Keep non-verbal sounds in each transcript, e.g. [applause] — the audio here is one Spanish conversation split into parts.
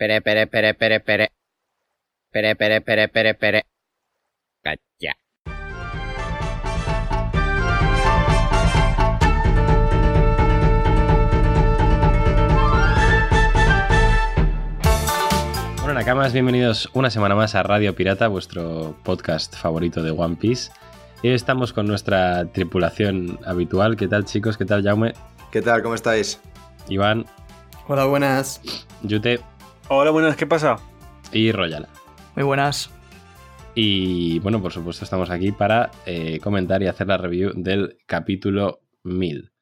Pere, pere, pere, pere, pere. Pere, pere, pere, pere, pere. Cacha. Bueno, Nakamas, bienvenidos una semana más a Radio Pirata, vuestro podcast favorito de One Piece. Y hoy estamos con nuestra tripulación habitual. ¿Qué tal, chicos? ¿Qué tal, Jaume? ¿Qué tal? ¿Cómo estáis? Iván, Hola, buenas. Yute Hola, buenas, ¿qué pasa? y Royal. Muy buenas. Y bueno, por supuesto, estamos aquí para eh, comentar y hacer la review del capítulo 1000.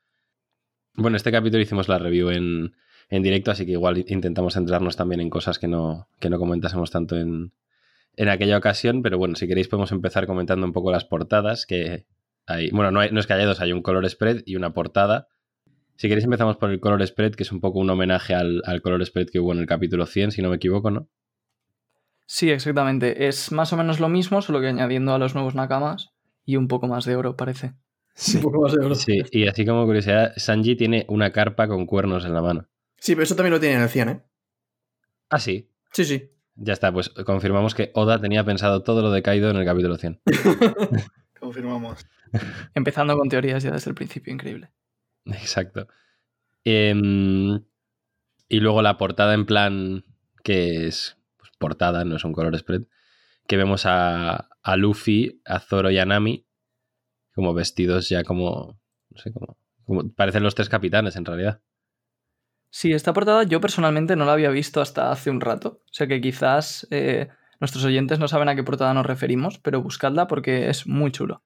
Bueno, este capítulo hicimos la review en, en directo, así que igual intentamos centrarnos también en cosas que no, que no comentásemos tanto en, en aquella ocasión. Pero bueno, si queréis, podemos empezar comentando un poco las portadas que hay. Bueno, no, hay- no es que haya dos, hay un color spread y una portada. Si queréis, empezamos por el color spread, que es un poco un homenaje al, al color spread que hubo en el capítulo 100, si no me equivoco, ¿no? Sí, exactamente. Es más o menos lo mismo, solo que añadiendo a los nuevos nakamas y un poco más de oro, parece. Sí. Un poco más de oro. Sí, y así como curiosidad, Sanji tiene una carpa con cuernos en la mano. Sí, pero eso también lo tiene en el 100, ¿eh? Ah, sí. Sí, sí. Ya está, pues confirmamos que Oda tenía pensado todo lo de Kaido en el capítulo 100. [laughs] Confirmamos. Empezando con teorías ya desde el principio, increíble. [laughs] Exacto. Em, y luego la portada en plan, que es pues, portada, no es un color spread, que vemos a, a Luffy, a Zoro y a Nami como vestidos ya como, no sé, como, como parecen los tres capitanes en realidad. Sí, esta portada yo personalmente no la había visto hasta hace un rato. O sea que quizás eh, nuestros oyentes no saben a qué portada nos referimos, pero buscadla porque es muy chulo.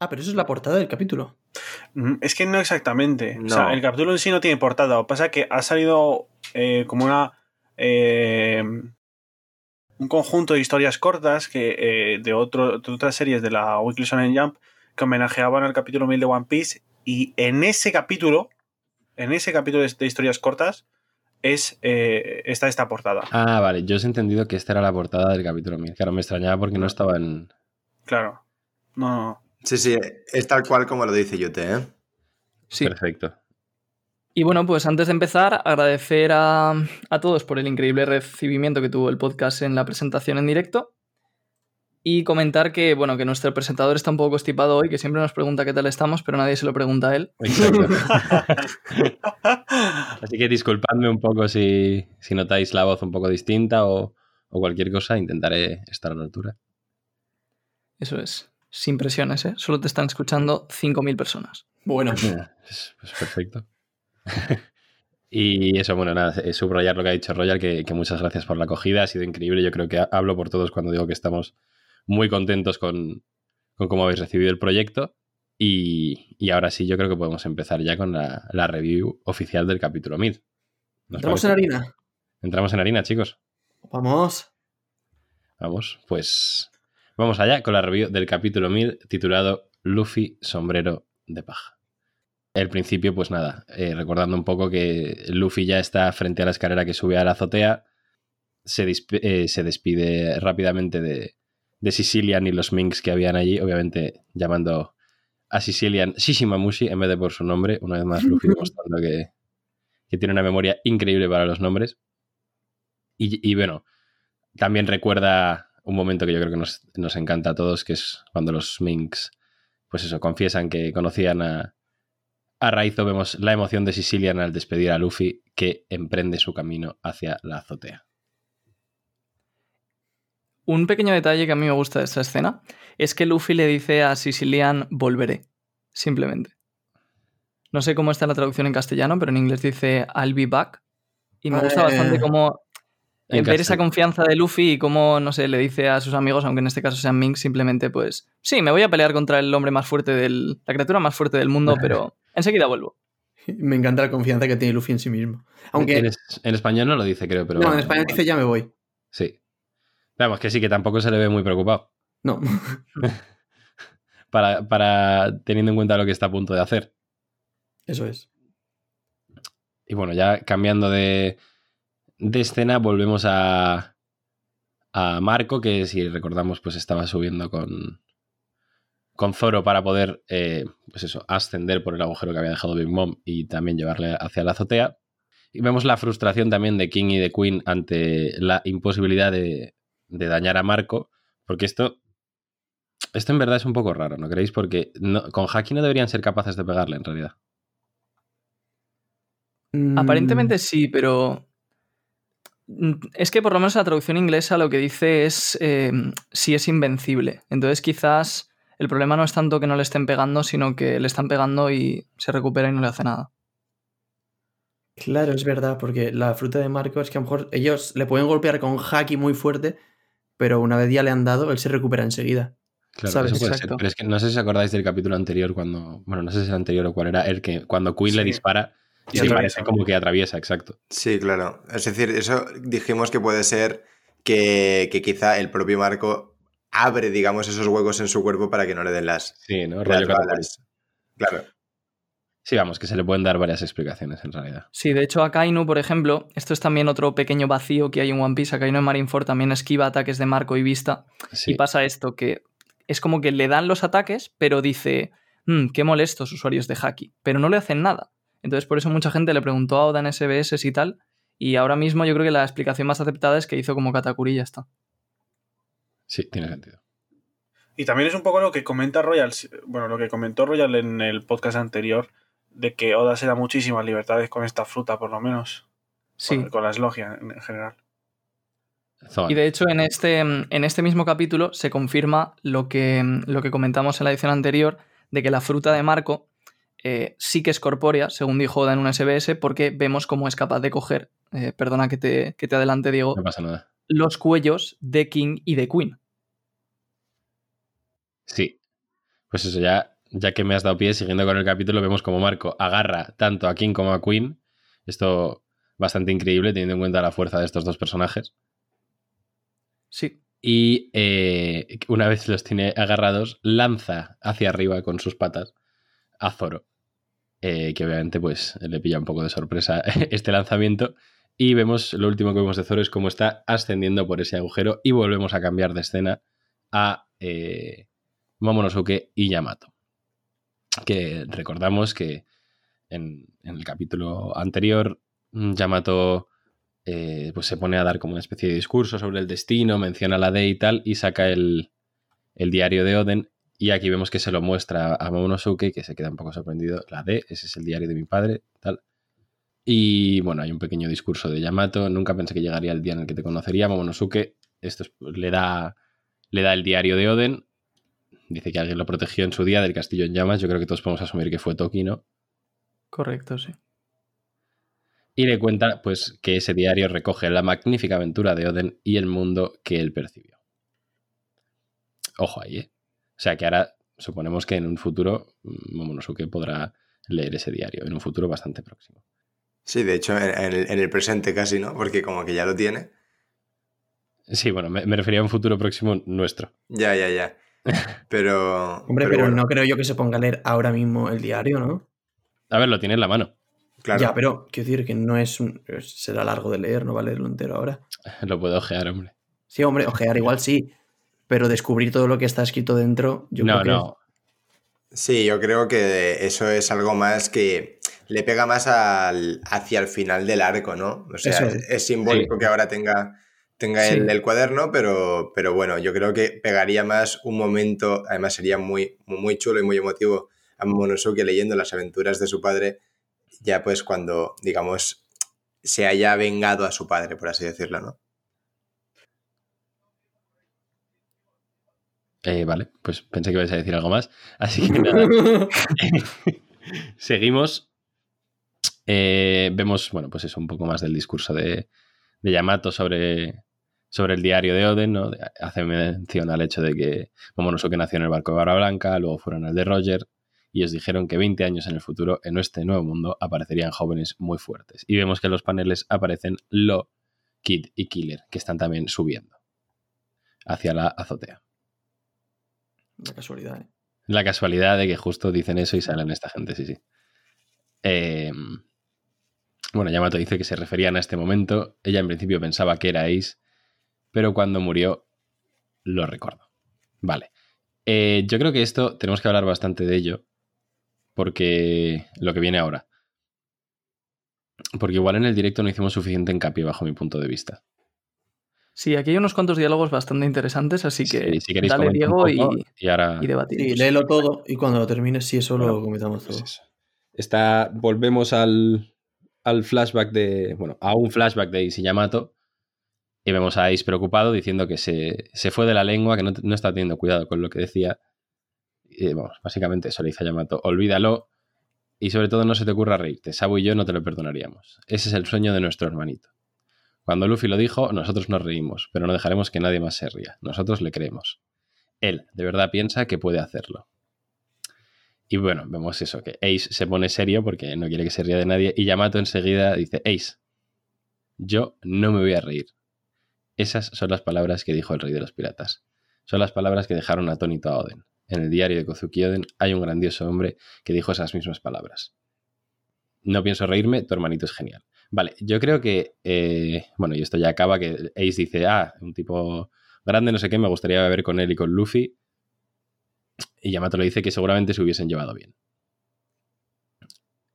Ah, pero eso es la portada del capítulo. Es que no exactamente. O sea, No. el capítulo en sí no tiene portada. Lo que pasa es que ha salido eh, como una. eh, un conjunto de historias cortas que, eh, de, otro, de otras series de la Weekly Shonen Jump que homenajeaban al capítulo 1000 de One Piece. Y en ese capítulo, en ese capítulo de, historias cortas, es está esta portada. Ah, vale, yo os he entendido que esta era la portada del capítulo 1000. Claro, me extrañaba porque no estaba en... Claro. No, no, no. Sí, sí, es tal cual como lo dice Yute, ¿eh? Sí. Perfecto. Y bueno, pues antes de empezar, agradecer a, a todos por el increíble recibimiento que tuvo el podcast en la presentación en directo. Y comentar que, bueno, que nuestro presentador está un poco constipado hoy, que siempre nos pregunta qué tal estamos, pero nadie se lo pregunta a él. [laughs] Así que disculpadme un poco si, si notáis la voz un poco distinta o, o cualquier cosa, intentaré estar a la altura. Eso es. Sin presiones, ¿eh? Solo te están escuchando 5.000 personas. Bueno, [laughs] Pues, pues perfecto. [laughs] y eso, bueno, nada, eh, subrayar lo que ha dicho Royal, que, que muchas gracias por la acogida, ha sido increíble. Yo creo que ha- hablo por todos cuando digo que estamos muy contentos con, con cómo habéis recibido el proyecto. Y, y ahora sí, yo creo que podemos empezar ya con la, la review oficial del capítulo 1000. ¿Nos entramos en harina. Entramos en harina, chicos. Vamos. Vamos, pues vamos allá con la review del capítulo 1000 titulado Luffy sombrero de paja. El principio, pues nada, eh, recordando un poco que Luffy ya está frente a la escalera que sube a la azotea, se, eh, se despide rápidamente de, de Sicilian y los Minks que habían allí, obviamente llamando a Sicilian Shishimamushi en vez de por su nombre, una vez más Luffy [laughs] demostrando que, que tiene una memoria increíble para los nombres. Y, y bueno, también recuerda un momento que yo creo que nos, nos encanta a todos, que es cuando los Minks, pues eso, confiesan que conocían a, a Raizo. Vemos la emoción de Sicilian al despedir a Luffy, que emprende su camino hacia la azotea. Un pequeño detalle que a mí me gusta de esta escena es que Luffy le dice a Sicilian volveré, simplemente. No sé cómo está la traducción en castellano, pero en inglés dice I'll be back. Y me gusta Eh, bastante cómo Ver esa confianza de Luffy y cómo, no sé, le dice a sus amigos, aunque en este caso sean Minks, simplemente pues, sí, me voy a pelear contra el hombre más fuerte del, la criatura más fuerte del mundo, pero [laughs] enseguida vuelvo. Me encanta la confianza que tiene Luffy en sí mismo. Aunque. En, es- en español no lo dice, creo, pero... no, en español dice ya me voy. Sí. Vamos, que sí, que tampoco se le ve muy preocupado. No. [laughs] Para, para teniendo en cuenta lo que está a punto de hacer. Eso es. Y bueno, ya cambiando de, de escena, volvemos a, a Marco, que si recordamos, pues estaba subiendo con, con Zoro para poder, eh, pues eso, ascender por el agujero que había dejado Big Mom y también llevarle hacia la azotea. Y vemos la frustración también de King y de Queen ante la imposibilidad de, de dañar a Marco, porque esto, esto en verdad es un poco raro, ¿no creéis? Porque con Haki no deberían ser capaces de pegarle en realidad. Aparentemente sí, pero. Mm, Es que por lo menos la traducción inglesa lo que dice es eh, si es invencible. Entonces quizás el problema no es tanto que no le estén pegando, sino que le están pegando y se recupera y no le hace nada. Claro, es verdad, porque la fruta de Marco es que a lo mejor ellos le pueden golpear con haki muy fuerte, pero una vez ya le han dado, él se recupera enseguida. Claro, ¿Sabes? eso puede Exacto. ser. Pero es que no sé si os acordáis del capítulo anterior cuando. Bueno, no sé si es el anterior o cuál era, el que cuando Queen le dispara, Y sí, atraviesa. parece como que atraviesa, exacto. Sí, claro. Es decir, eso dijimos que puede ser que, que quizá el propio Marco abre, digamos, esos huecos en su cuerpo para que no le den las, Sí, ¿no? Rollo. Claro. Sí, vamos, que se le pueden dar varias explicaciones en realidad. Sí, de hecho a Kainu, por ejemplo, esto es también otro pequeño vacío que hay en One Piece. A Kainu en Marineford también esquiva ataques de Marco y Vista. Sí. Y pasa esto, que es como que le dan los ataques, pero dice, "Mm, qué molestos usuarios de Haki, pero no le hacen nada. Entonces por eso mucha gente le preguntó a Oda en SBS y tal, y ahora mismo yo creo que la explicación más aceptada es que hizo como Katakuri y ya está. Sí, tiene sentido. Y también es un poco lo que comenta Royal, bueno, lo que comentó Royal en el podcast anterior, de que Oda se da muchísimas libertades con esta fruta, por lo menos. Sí. Con, con las logias en, en general. Y de hecho, en este, en este mismo capítulo se confirma lo que, lo que comentamos en la edición anterior, de que la fruta de Marco eh, sí que es corpórea, según dijo Oda en un SBS, porque vemos cómo es capaz de coger, eh, perdona que te, que te adelante, Diego, No pasa nada. los cuellos de King y de Queen. Sí. Pues eso, ya, ya que me has dado pie, siguiendo con el capítulo, vemos como Marco agarra tanto a King como a Queen. Esto bastante increíble teniendo en cuenta la fuerza de estos dos personajes. Sí, Y eh, una vez los tiene agarrados, lanza hacia arriba con sus patas a Zoro. Eh, que obviamente pues le pilla un poco de sorpresa [laughs] este lanzamiento. Y vemos, lo último que vemos de Zoro es cómo está ascendiendo por ese agujero y volvemos a cambiar de escena a eh, Momonosuke y Yamato. Que recordamos que en, el capítulo anterior mm, Yamato eh, pues se pone a dar como una especie de discurso sobre el destino, menciona la D y tal, y saca el, el diario de Oden. Y aquí vemos que se lo muestra a Momonosuke, que se queda un poco sorprendido. La D, ese es el diario de mi padre, tal. Y bueno, hay un pequeño discurso de Yamato. Nunca pensé que llegaría el día en el que te conocería, Momonosuke. Esto es- le, da, le da el diario de Oden. Dice que alguien lo protegió en su día del castillo en llamas. Yo creo que todos podemos asumir que fue Toki, ¿no? correcto, sí. Y le cuenta pues que ese diario recoge la magnífica aventura de Oden y el mundo que él percibió. Ojo ahí, ¿eh? O sea que ahora suponemos que en un futuro mm, Momonosuke podrá leer ese diario, en un futuro bastante próximo. Sí, de hecho, en, en el, en el presente casi, ¿no? Porque como que ya lo tiene. Sí, bueno, me, me refería a un futuro próximo nuestro. Ya, ya, ya. [laughs] Pero. Hombre, pero, bueno, no creo yo que se ponga a leer ahora mismo el diario, ¿no? A ver, lo tiene en la mano. Claro. Ya, pero quiero decir que no es un... será largo de leer, no va a leerlo entero ahora. [laughs] Lo puedo ojear, hombre. Sí, hombre, ojear igual sí, pero descubrir todo lo que está escrito dentro, yo no, creo que no. Sí, yo creo que eso es algo más que le pega más al, hacia el final del arco, ¿no? O sea, Eso. es, es simbólico Sí. que ahora tenga, tenga el, Sí. el cuaderno, pero, pero bueno, yo creo que pegaría más un momento, además sería muy, muy, muy chulo y muy emotivo a Momonosuke leyendo las aventuras de su padre, ya pues cuando, digamos, se haya vengado a su padre, por así decirlo, ¿no? Eh, vale, pues pensé que ibas a decir algo más. Así que nada. [laughs] [laughs] Seguimos. Eh, vemos, bueno, pues eso, un poco más del discurso de, de Yamato sobre, sobre el diario de Oden, ¿no? Hace mención al hecho de que Momonosuke nació en el barco de Barba Blanca, luego fueron al de Roger, y os dijeron que 20 años en el futuro, en este nuevo mundo, aparecerían jóvenes muy fuertes. Y vemos que en los paneles aparecen Lo, Kid y Killer, que están también subiendo hacia la azotea. Una casualidad, ¿eh? La casualidad de que justo dicen eso y salen esta gente, sí, sí. Eh, bueno, Yamato dice que se referían a este momento. Ella en principio pensaba que era Ace, pero cuando murió lo recordó. Vale. Eh, yo creo que esto tenemos que hablar bastante de ello, porque lo que viene ahora. Porque igual en el directo no hicimos suficiente hincapié bajo mi punto de vista. Sí, aquí hay unos cuantos diálogos bastante interesantes, así que Sí, si queréis dale Diego poco, y, y ahora y debatimos. Sí, léelo todo y cuando lo termines, sí, eso Bueno, lo comentamos todo. Pues eso. Está, volvemos al, al flashback de. Bueno, a un flashback de Ace y Yamato. Y vemos a Ace preocupado diciendo que se, se fue de la lengua, que no, no está teniendo cuidado con lo que decía. Y vamos, básicamente eso le dice a Yamato: olvídalo. Y sobre todo no se te ocurra reírte. Sabo y yo no te lo perdonaríamos. Ese es el sueño de nuestro hermanito. Cuando Luffy lo dijo, nosotros nos reímos, pero no dejaremos que nadie más se ría. Nosotros le creemos. Él de verdad piensa que puede hacerlo. Y bueno, vemos eso, que Ace se pone serio porque no quiere que se ría de nadie. Y Yamato enseguida dice, Ace, yo no me voy a reír. Esas son las palabras que dijo el rey de los piratas. Son las palabras que dejaron atónito a Oden. En el diario de Kozuki Oden hay un grandioso hombre que dijo esas mismas palabras. No pienso reírme, tu hermanito es genial. Vale, yo creo que, eh, bueno, y esto ya acaba, que Ace dice, ah, un tipo grande, no sé qué, me gustaría ver con él y con Luffy. Y Yamato le dice que seguramente se hubiesen llevado bien.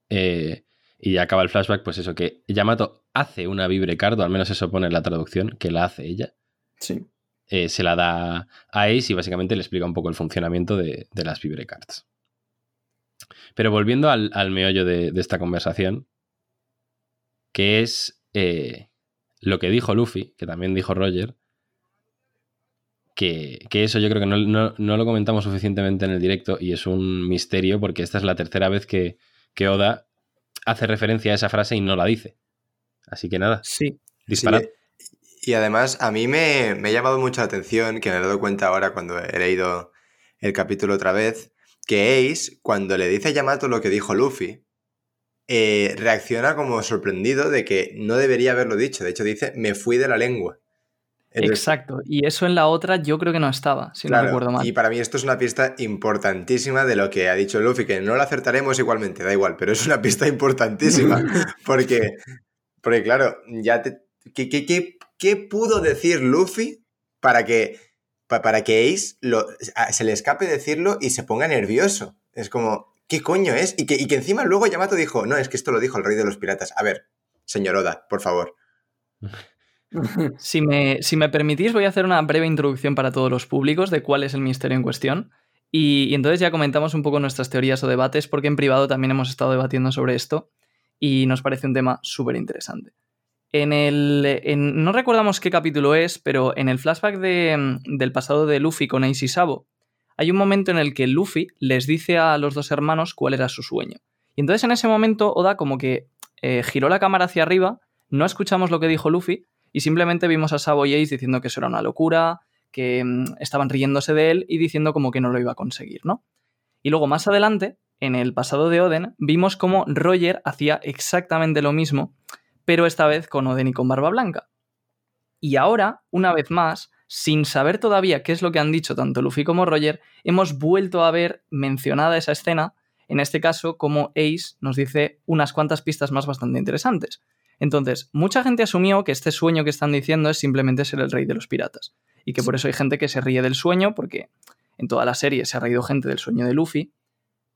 Eh, y ya acaba el flashback, pues eso, que Yamato hace una vibrecard, o al menos eso pone en la traducción, que la hace ella. Sí. Eh, se la da a Ace y básicamente le explica un poco el funcionamiento de, de las vibrecards. Pero volviendo al, al meollo de, de, esta conversación, que es eh, lo que dijo Luffy, que también dijo Roger, que, que eso yo creo que no, no, no, lo comentamos suficientemente en el directo y es un misterio porque esta es la tercera vez que, que Oda hace referencia a esa frase y no la dice. Así que nada, sí. disparad. Sí. Y además a mí me, me, ha llamado mucho la atención, que me he dado cuenta ahora cuando he leído el capítulo otra vez, que Ace, cuando le dice a Yamato lo que dijo Luffy, eh, reacciona como sorprendido de que no debería haberlo dicho. De hecho, dice, me fui de la lengua. Entonces, Exacto. Y eso en la otra yo creo que no estaba, si claro, no recuerdo mal. Y para mí esto es una pista importantísima de lo que ha dicho Luffy, que no lo acertaremos igualmente, da igual, pero es una pista importantísima. [laughs] porque, porque claro, ya te, ¿qué, qué, qué, qué pudo decir Luffy para que, para que Ace lo, se le escape decirlo y se ponga nervioso? Es como, ¿qué coño es? Y que, encima luego Yamato dijo, no, es que esto lo dijo el rey de los piratas. A ver, señor Oda, por favor. Si me, permitís, voy a hacer una breve introducción para todos los públicos de cuál es el misterio en cuestión. Y, entonces ya comentamos un poco nuestras teorías o debates, porque en privado también hemos estado debatiendo sobre esto y nos parece un tema súper interesante. En el. En, no recordamos qué capítulo es, pero en el flashback de, del pasado de Luffy con Ace y Sabo, hay un momento en el que Luffy les dice a los dos hermanos cuál era su sueño. Y entonces en ese momento Oda como que eh, giró la cámara hacia arriba, no escuchamos lo que dijo Luffy y simplemente vimos a Sabo y Ace diciendo que eso era una locura, que mmm, estaban riéndose de él y diciendo como que no lo iba a conseguir, ¿no? Y luego más adelante, en el pasado de Oden, vimos como Roger hacía exactamente lo mismo, pero esta vez con Oden y con Barba Blanca. Y ahora, una vez más, sin saber todavía qué es lo que han dicho tanto Luffy como Roger, hemos vuelto a ver mencionada esa escena, en este caso como Ace nos dice unas cuantas pistas más bastante interesantes. Entonces, mucha gente asumió que este sueño que están diciendo es simplemente ser el rey de los piratas, y que por eso hay gente que se ríe del sueño, porque en toda la serie se ha reído gente del sueño de Luffy,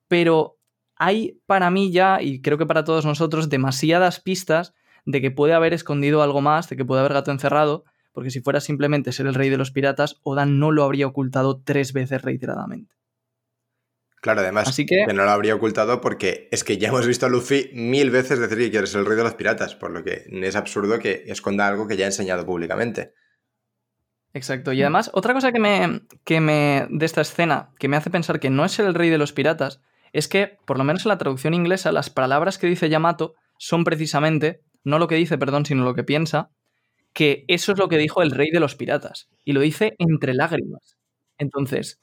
pero hay para mí ya, y creo que para todos nosotros, demasiadas pistas de que puede haber escondido algo más, de que puede haber gato encerrado, porque si fuera simplemente ser el rey de los piratas, Oda no lo habría ocultado tres veces reiteradamente. Claro, además Así que... que... no lo habría ocultado porque es que ya hemos visto a Luffy mil veces decir que quiere ser el rey de los piratas, por lo que es absurdo que esconda algo que ya ha enseñado públicamente. Exacto. Y además, otra cosa que me, que me de esta escena que me hace pensar que no es el rey de los piratas es que, por lo menos en la traducción inglesa, las palabras que dice Yamato son precisamente, no lo que dice, perdón, sino lo que piensa, que eso es lo que dijo el rey de los piratas. Y lo dice entre lágrimas. Entonces,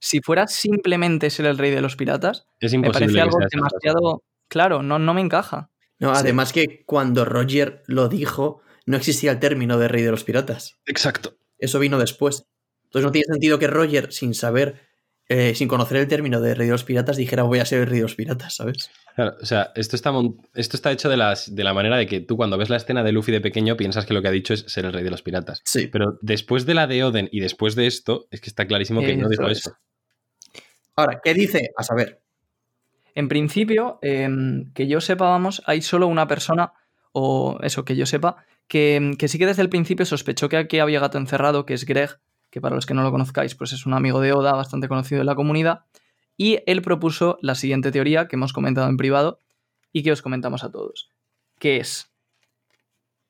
si fuera simplemente ser el rey de los piratas, es me parece algo demasiado. Claro, no, no me encaja. No, además sí. que cuando Roger lo dijo, no existía el término de rey de los piratas. Exacto. Eso vino después. Entonces no tiene sentido que Roger, sin saber, eh, sin conocer el término de rey de los piratas, dijera voy a ser el rey de los piratas, ¿sabes? Claro, o sea, esto está, esto está hecho de, las, de la manera de que tú cuando ves la escena de Luffy de pequeño piensas que lo que ha dicho es ser el rey de los piratas. Sí. Pero después de la de Oden y después de esto, es que está clarísimo que eso no dijo es. eso. Ahora, ¿qué dice? A saber. En principio, em, que yo sepa, vamos, hay solo una persona, o eso, que yo sepa, que, que sí que desde el principio sospechó que aquí había gato encerrado, que es Greg, que para los que no lo conozcáis, pues es un amigo de Oda, bastante conocido en la comunidad, y él propuso la siguiente teoría que hemos comentado en privado y que os comentamos a todos, que es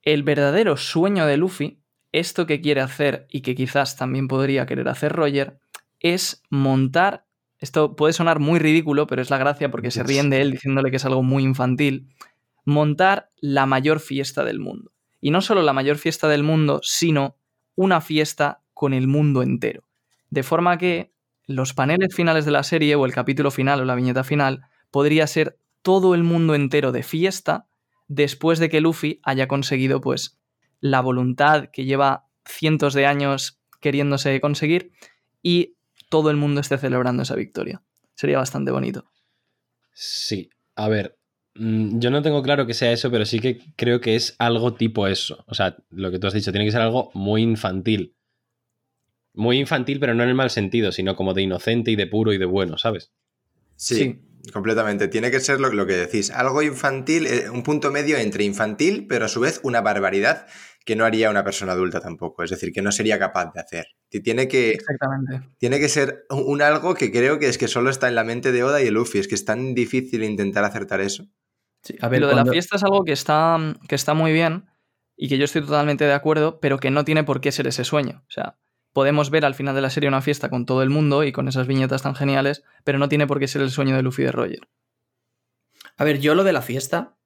el verdadero sueño de Luffy, esto que quiere hacer y que quizás también podría querer hacer Roger, es montar, esto puede sonar muy ridículo, pero es la gracia porque se ríen de él diciéndole que es algo muy infantil, montar la mayor fiesta del mundo. Y no solo la mayor fiesta del mundo, sino una fiesta con el mundo entero. De forma que los paneles finales de la serie o el capítulo final o la viñeta final podría ser todo el mundo entero de fiesta después de que Luffy haya conseguido pues la voluntad que lleva cientos de años queriéndose conseguir y todo el mundo esté celebrando esa victoria. Sería bastante bonito. Sí, a ver, mm, yo no tengo claro que sea eso, pero sí que creo que es algo tipo eso. O sea, lo que tú has dicho, tiene que ser algo muy infantil. Muy infantil, pero no en el mal sentido, sino como de inocente y de puro y de bueno, ¿sabes? Sí, Sí. completamente. Tiene que ser lo, lo que decís. Algo infantil, eh, un punto medio entre infantil, pero a su vez una barbaridad que no haría una persona adulta tampoco. Es decir, que no sería capaz de hacer. Ti- Tiene que, Exactamente. tiene que ser un un algo que creo que es que solo está en la mente de Oda y de Luffy. Es que es tan difícil intentar acertar eso. Sí, a ver, lo de la fiesta es algo que está, que está muy bien y que yo estoy totalmente de acuerdo, pero que no tiene por qué ser ese sueño. O sea, podemos ver al final de la serie una fiesta con todo el mundo y con esas viñetas tan geniales, pero no tiene por qué ser el sueño de Luffy de Roger. A ver, yo lo de la fiesta,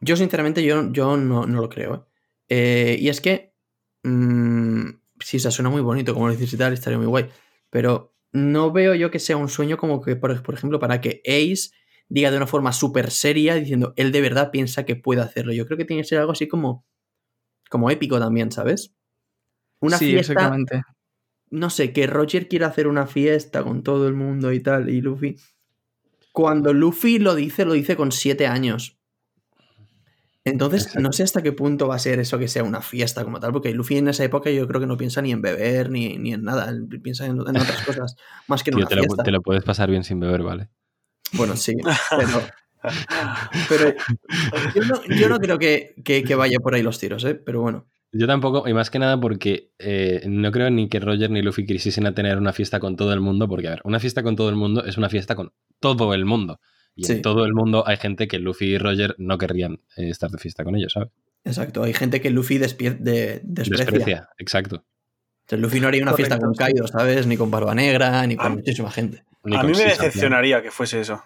yo sinceramente yo, yo no, no lo creo. ¿eh? Eh, y es que, mm, sí, o sea, suena muy bonito, como lo dices y tal, estaría muy guay, pero no veo yo que sea un sueño como que, por, por ejemplo, para que Ace diga de una forma súper seria, diciendo, él de verdad piensa que puede hacerlo. Yo creo que tiene que ser algo así como, como épico también, ¿sabes? Una sí, fiesta, exactamente. no sé, que Roger quiera hacer una fiesta con todo el mundo y tal, y Luffy. Cuando Luffy lo dice, lo dice con siete años. Entonces, Exacto. no sé hasta qué punto va a ser eso que sea una fiesta como tal, porque Luffy en esa época yo creo que no piensa ni en beber ni, ni en nada, piensa en, en otras cosas [laughs] más que en Tío, una te lo, te lo puedes pasar bien sin beber, ¿vale? Bueno, sí, [laughs] pero, pero yo, no, yo no creo que, que- que vaya por ahí los tiros, ¿eh? Pero bueno. Yo tampoco, y más que nada porque eh, no creo ni que Roger ni Luffy quisiesen a tener una fiesta con todo el mundo, porque a ver, una fiesta con todo el mundo es una fiesta con todo el mundo. Y Sí. en todo el mundo hay gente que Luffy y Roger no querrían eh, estar de fiesta con ellos, ¿sabes? Exacto, hay gente que Luffy de- desprecia. Desprecia, exacto. O sea, Luffy no haría una fiesta con sí. Kaido, ¿sabes? Ni con Barba Negra, ni con Ah. muchísima gente. A mí me decepcionaría que fuese eso.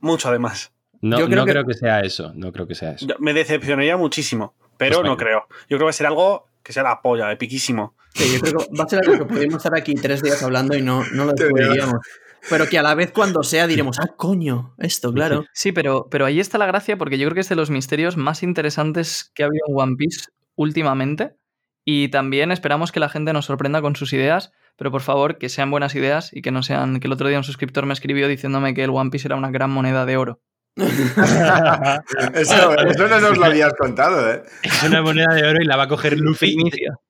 Mucho además. No, Yo creo no que- creo que sea eso, no creo que sea eso. Yo- Me decepcionaría muchísimo, pero Pues no creo. Yo creo que va a ser algo que sea la polla, epiquísimo. Sí, yo creo que va a ser algo que podemos estar aquí tres días hablando y no, no lo [laughs] descubriríamos. Pero que a la vez cuando sea diremos, ah, coño, esto, claro. [laughs] Sí, pero, pero ahí está la gracia porque yo creo que es de los misterios más interesantes que ha habido en One Piece últimamente. Y también esperamos que la gente nos sorprenda con sus ideas, pero por favor que sean buenas ideas y que no sean que el otro día un suscriptor me escribió diciéndome que el One Piece era una gran moneda de oro. [laughs] Eso, eso no nos lo habías contado, ¿eh? Es una moneda de oro y la va a coger Luffy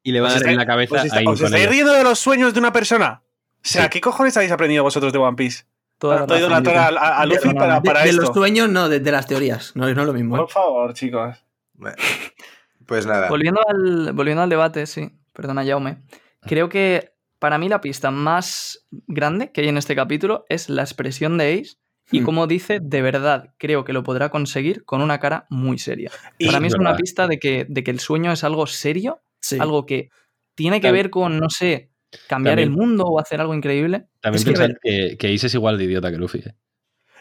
y le va a dar en la cabeza ¿Os, a está- os estáis riendo de los sueños de una persona? O sea, Sí. ¿qué cojones habéis aprendido vosotros de One Piece? Toda razón, idolatrar a, Yuki. a- a Luffy para, de, para de esto. los sueños, no, de, de las teorías. No, no es lo mismo. ¿eh? Por favor, chicos. Bueno, pues nada. Volviendo al, volviendo al debate, sí, perdona, Jaume. Creo que para mí la pista más grande que hay en este capítulo es la expresión de Ace y Hmm. como dice, de verdad, creo que lo podrá conseguir con una cara muy seria. Y- Para mí es una pista de que, de que el sueño es algo serio, Sí. algo que tiene que ver con, no sé, cambiar También- el mundo o hacer algo increíble. También Es que, que, que Ace es igual de idiota que Luffy. ¿eh?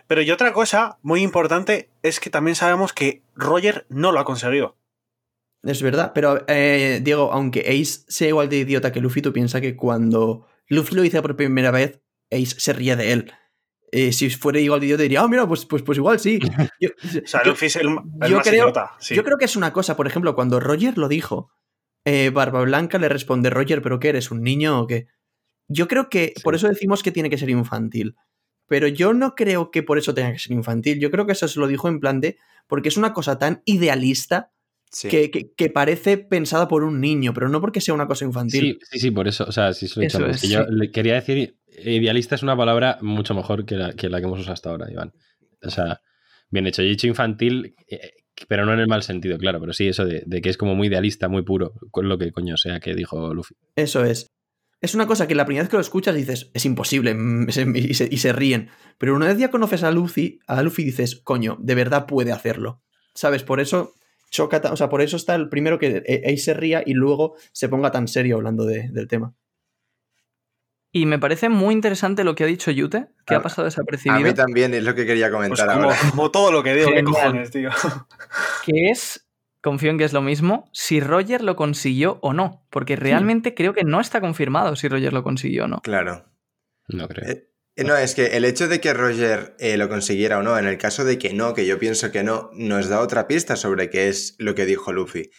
Pero y otra cosa muy importante es que también sabemos que Roger no lo ha conseguido. Es verdad, pero eh, Diego, aunque Ace sea igual de idiota que Luffy, tú piensas que cuando Luffy lo dice por primera vez, Ace se ríe de él. Eh, si fuera igual de idiota diría, ah, mira, pues, pues, pues igual sí. [laughs] Yo, O sea, Luffy es el, el yo más creo- idiota. sí. yo creo que es una cosa, por ejemplo, cuando Roger lo dijo, eh, Barba Blanca le responde, Roger, ¿pero qué eres? ¿Un niño o qué? Yo creo que, Sí. por eso decimos que tiene que ser infantil. Pero yo no creo que por eso tenga que ser infantil. Yo creo que eso se lo dijo en plan de, porque es una cosa tan idealista Sí. que, que- que parece pensada por un niño, pero no porque sea una cosa infantil. Sí, sí, sí, por eso. O sea, sí se lo he dicho Eso es, yo le quería decir, idealista es una palabra mucho mejor que la, que la que hemos usado hasta ahora, Iván. O sea, bien hecho. Y hecho infantil, eh, pero no en el mal sentido, claro. Pero sí, eso de, de que es como muy idealista, muy puro, con lo que coño sea que dijo Luffy. Eso es. Es una cosa que la primera vez que lo escuchas dices, es imposible, mm, [laughs] y se, y se ríen. Pero una vez ya conoces a Luffy, a Luffy dices, coño, de verdad puede hacerlo. ¿Sabes? Por eso choca, o sea, por eso está el primero que eh, Ace se ría y luego se ponga tan serio hablando de- del tema. Y me parece muy interesante lo que ha dicho Yute, que A- ha pasado A desapercibido, mí también es lo que quería Pues comentar como, ahora. [laughs] como todo lo que digo, qué cojones, tío. [laughs] que es, confío en que es lo mismo, si Roger lo consiguió o no. Porque realmente creo que no está confirmado si Roger lo consiguió o no. Claro. No creo. Eh, No, es que el hecho de que Roger eh, lo consiguiera o no, en el caso de que no, que yo pienso que no, nos da otra pista sobre qué es lo que dijo Luffy.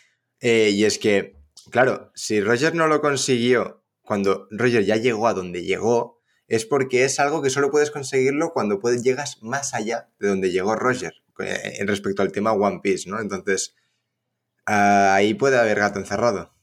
Eh, y es que, claro, si Roger no lo consiguió cuando Roger ya llegó a donde llegó, es porque es algo que solo puedes conseguirlo cuando puedes, llegas más allá de donde llegó Roger, eh, respecto al tema One Piece, ¿no? Entonces, ah, ahí puede haber gato encerrado.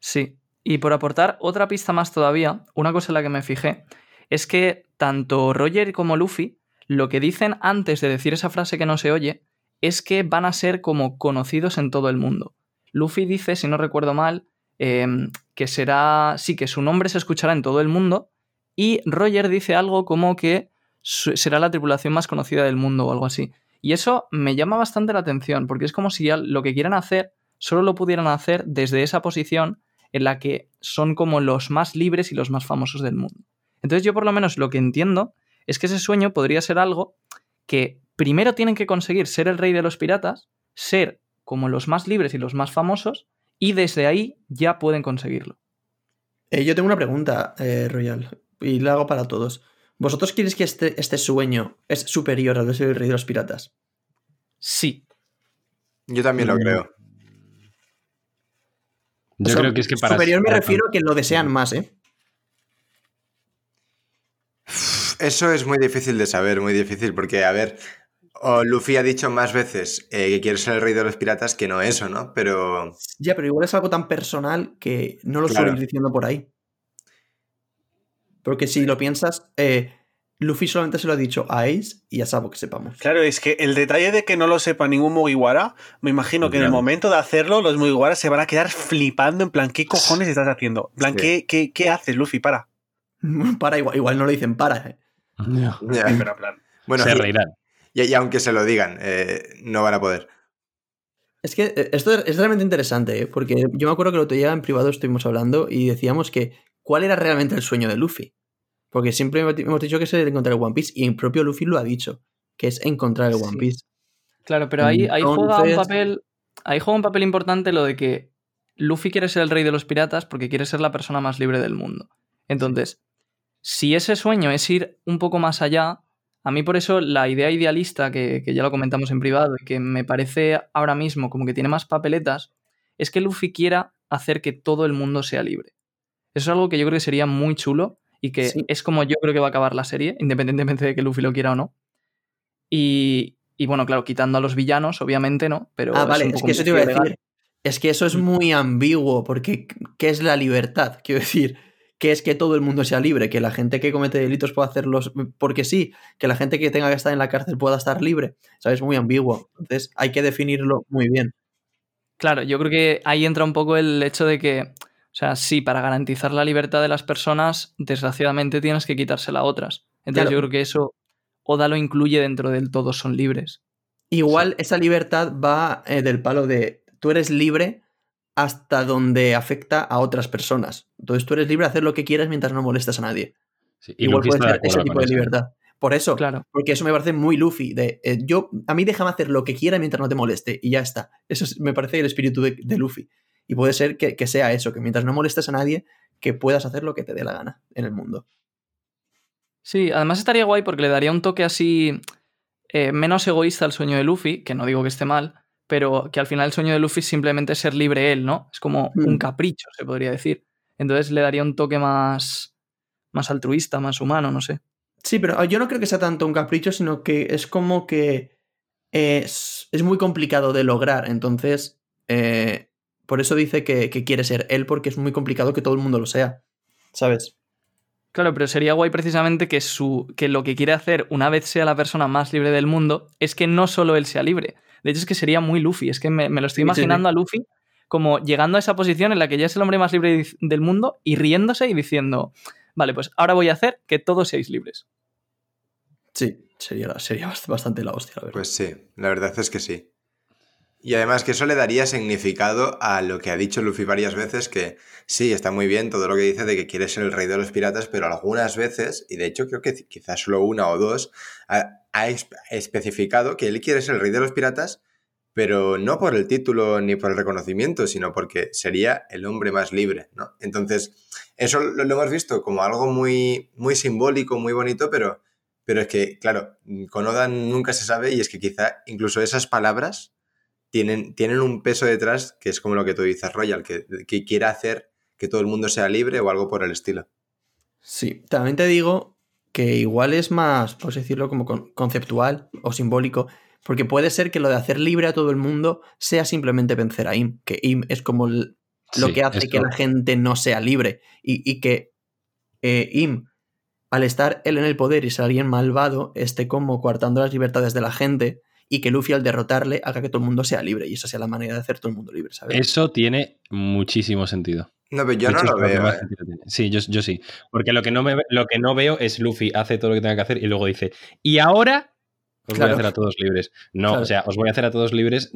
Sí. Y por aportar otra pista más todavía, una cosa en la que me fijé, es que tanto Roger como Luffy, lo que dicen antes de decir esa frase que no se oye, es que van a ser como conocidos en todo el mundo. Luffy dice, si no recuerdo mal, em, que será, sí, que su nombre se escuchará en todo el mundo, y Roger dice algo como que será la tripulación más conocida del mundo o algo así. Y eso me llama bastante la atención, porque es como si lo que quieran hacer solo lo pudieran hacer desde esa posición en la que son como los más libres y los más famosos del mundo. Entonces yo por lo menos lo que entiendo es que ese sueño podría ser algo que primero tienen que conseguir ser el rey de los piratas, ser como los más libres y los más famosos, y desde ahí ya pueden conseguirlo. Eh, yo tengo una pregunta, eh, Royal, y la hago para todos. ¿Vosotros creéis que este, este sueño es superior al de ser el rey de los piratas? Sí, Yo también lo Mm. creo. O Yo sea, creo que es que para. Superior me refiero a que lo desean más, ¿eh? Eso es muy difícil de saber, muy difícil, porque, a ver, Luffy ha dicho más veces eh, que quiere ser el rey de los piratas que no eso, ¿no? Pero Ya, pero igual es algo tan personal que no lo Claro. ir diciendo por ahí. Porque si lo piensas, eh, Luffy solamente se lo ha dicho a Ace y a Sabo, que sepamos. Claro, es que el detalle de que no lo sepa ningún Mugiwara, me imagino que en el momento de hacerlo, los Mugiwaras se van a quedar flipando en plan, ¿qué cojones estás haciendo? En plan, Sí. ¿qué, qué, qué haces, Luffy? Para. [laughs] para, igual, igual no lo dicen para. ¿eh? ya. Sí, pero en plan. bueno, se y, reirán. y- y aunque se lo digan, eh, no van a poder. Es que eh, esto es realmente interesante, ¿eh? porque yo me acuerdo que el otro día en privado estuvimos hablando y decíamos que cuál era realmente el sueño de Luffy. Porque siempre hemos dicho que es el de encontrar el One Piece y el propio Luffy lo ha dicho, que es encontrar el One Sí. Piece. claro, pero ahí, ahí juega un papel. Ahí juega un papel importante lo de que Luffy quiere ser el rey de los piratas porque quiere ser la persona más libre del mundo. Entonces, si ese sueño es ir un poco más allá, a mí por eso la idea idealista, que, que ya lo comentamos en privado y que me parece ahora mismo como que tiene más papeletas, es que Luffy quiera hacer que todo el mundo sea libre. Eso es algo que yo creo que sería muy chulo y que Sí. es como yo creo que va a acabar la serie, independientemente de que Luffy lo quiera o no. Y, y bueno, claro, quitando a los villanos, obviamente, ¿no? Pero ah, vale, es, que eso te iba a legal. decir. Es que eso es muy ambiguo, porque ¿qué es la libertad? Quiero decir, que es que todo el mundo sea libre, que la gente que comete delitos pueda hacerlos porque sí, que la gente que tenga que estar en la cárcel pueda estar libre. ¿Sabes? Muy ambiguo. Entonces hay que definirlo muy bien. Claro, yo creo que ahí entra un poco el hecho de que, o sea, sí, para garantizar la libertad de las personas, desgraciadamente tienes que quitársela a otras. Entonces Claro. yo creo que eso Oda lo incluye dentro del todos son libres. Igual esa libertad va eh, del palo de tú eres libre hasta donde afecta a otras personas. Entonces tú eres libre de hacer lo que quieras mientras no molestes a nadie. Sí, y Igual puede ser ese tipo de eso. libertad. Por eso, Claro. porque eso me parece muy Luffy. De, eh, yo, a mí déjame hacer lo que quiera mientras no te moleste y ya está. Eso es- me parece el espíritu de, de Luffy. Y puede ser que, que sea eso, que mientras no molestes a nadie, que puedas hacer lo que te dé la gana en el mundo. Sí, además estaría guay porque le daría un toque así eh, menos egoísta al sueño de Luffy, que no digo que esté mal, pero que al final el sueño de Luffy es simplemente ser libre él, ¿no? Es como Mm. un capricho, se podría decir. Entonces le daría un toque más, más altruista, más humano, no sé. Sí, pero yo no creo que sea tanto un capricho, sino que es como que es, es muy complicado de lograr. Entonces, eh, por eso dice que, que quiere ser él, porque es muy complicado que todo el mundo lo sea. ¿Sabes? Claro, pero sería guay precisamente que, su, que lo que quiere hacer una vez sea la persona más libre del mundo es que no solo él sea libre. De hecho, es que sería muy Luffy. Es que me, me lo estoy Sí, sí, imaginando a Luffy como llegando a esa posición en la que ya es el hombre más libre del mundo y riéndose y diciendo, vale, pues ahora voy a hacer que todos seáis libres. Sí, sería, la- sería bast- bastante la hostia, la verdad. Pues sí, la verdad es que sí. Y además que eso le daría significado a lo que ha dicho Luffy varias veces, que sí, está muy bien todo lo que dice de que quiere ser el rey de los piratas, pero algunas veces, y de hecho creo que quizás solo una o dos, ha, ha espe- especificado que él quiere ser el rey de los piratas, pero no por el título ni por el reconocimiento, sino porque sería el hombre más libre, ¿no? Entonces, eso lo, lo hemos visto como algo muy, muy simbólico, muy bonito, pero, pero es que, claro, con Oda nunca se sabe y es que quizá incluso esas palabras tienen, tienen un peso detrás que es como lo que tú dices, Royal, que, que quiera hacer que todo el mundo sea libre o algo por el estilo. Sí, también te digo que igual es más, por decirlo, como con- conceptual o simbólico, porque puede ser que lo de hacer libre a todo el mundo sea simplemente vencer a Im, que Im es como el- lo Sí, que hace esto- que la gente no sea libre y, y que eh, Im, al estar él en el poder y ser alguien malvado, esté como coartando las libertades de la gente y que Luffy al derrotarle haga que todo el mundo sea libre y esa sea la manera de hacer todo el mundo libre, ¿sabes? Eso tiene muchísimo sentido. No, pero yo De no hecho, lo veo. ¿eh? Sí, yo, yo sí. Porque lo que, no me, lo que no veo es Luffy hace todo lo que tenga que hacer y luego dice, y ahora os voy a hacer a todos libres. No, Claro. o sea, os voy a hacer a todos libres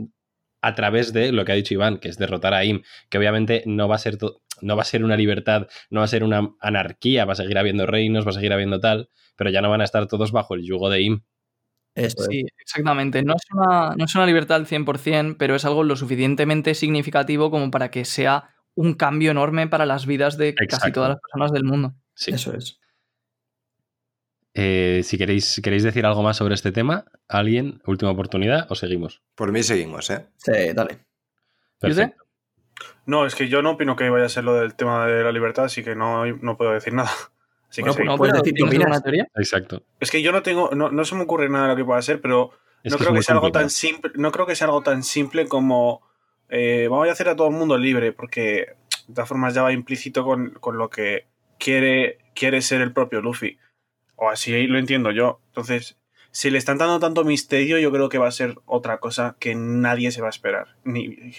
a través de lo que ha dicho Iván, que es derrotar a Im, que obviamente no va a ser no va a ser una libertad, no va a ser una anarquía, va a seguir habiendo reinos, va a seguir habiendo tal, pero ya no van a estar todos bajo el yugo de Im. Esto es. Sí, exactamente. No es, una, no es una libertad al 100%, pero es algo lo suficientemente significativo como para que sea un cambio enorme para las vidas de casi todas las personas del mundo. Sí. Eso es. Eh, si queréis, queréis decir algo más sobre este tema, alguien, última oportunidad, o seguimos. Por mí seguimos, ¿eh? Sí, dale. Perfecto. No, es que yo no opino que vaya a ser lo del tema de la libertad, así que no, no puedo decir nada. Así Bueno, que sí. pues No, puedes pero decir qué ¿tienes opinas. alguna teoría? Exacto. Es que yo no tengo, no, no se me ocurre nada de lo que pueda ser, pero Es no que es creo que sea algo tan simple, no creo que sea algo tan simple como eh, vamos a hacer a todo el mundo libre, porque de todas formas ya va implícito con, con lo que quiere, quiere ser el propio Luffy. O así lo entiendo yo. Entonces, si le están dando tanto misterio, yo creo que va a ser otra cosa que nadie se va a esperar. Ni,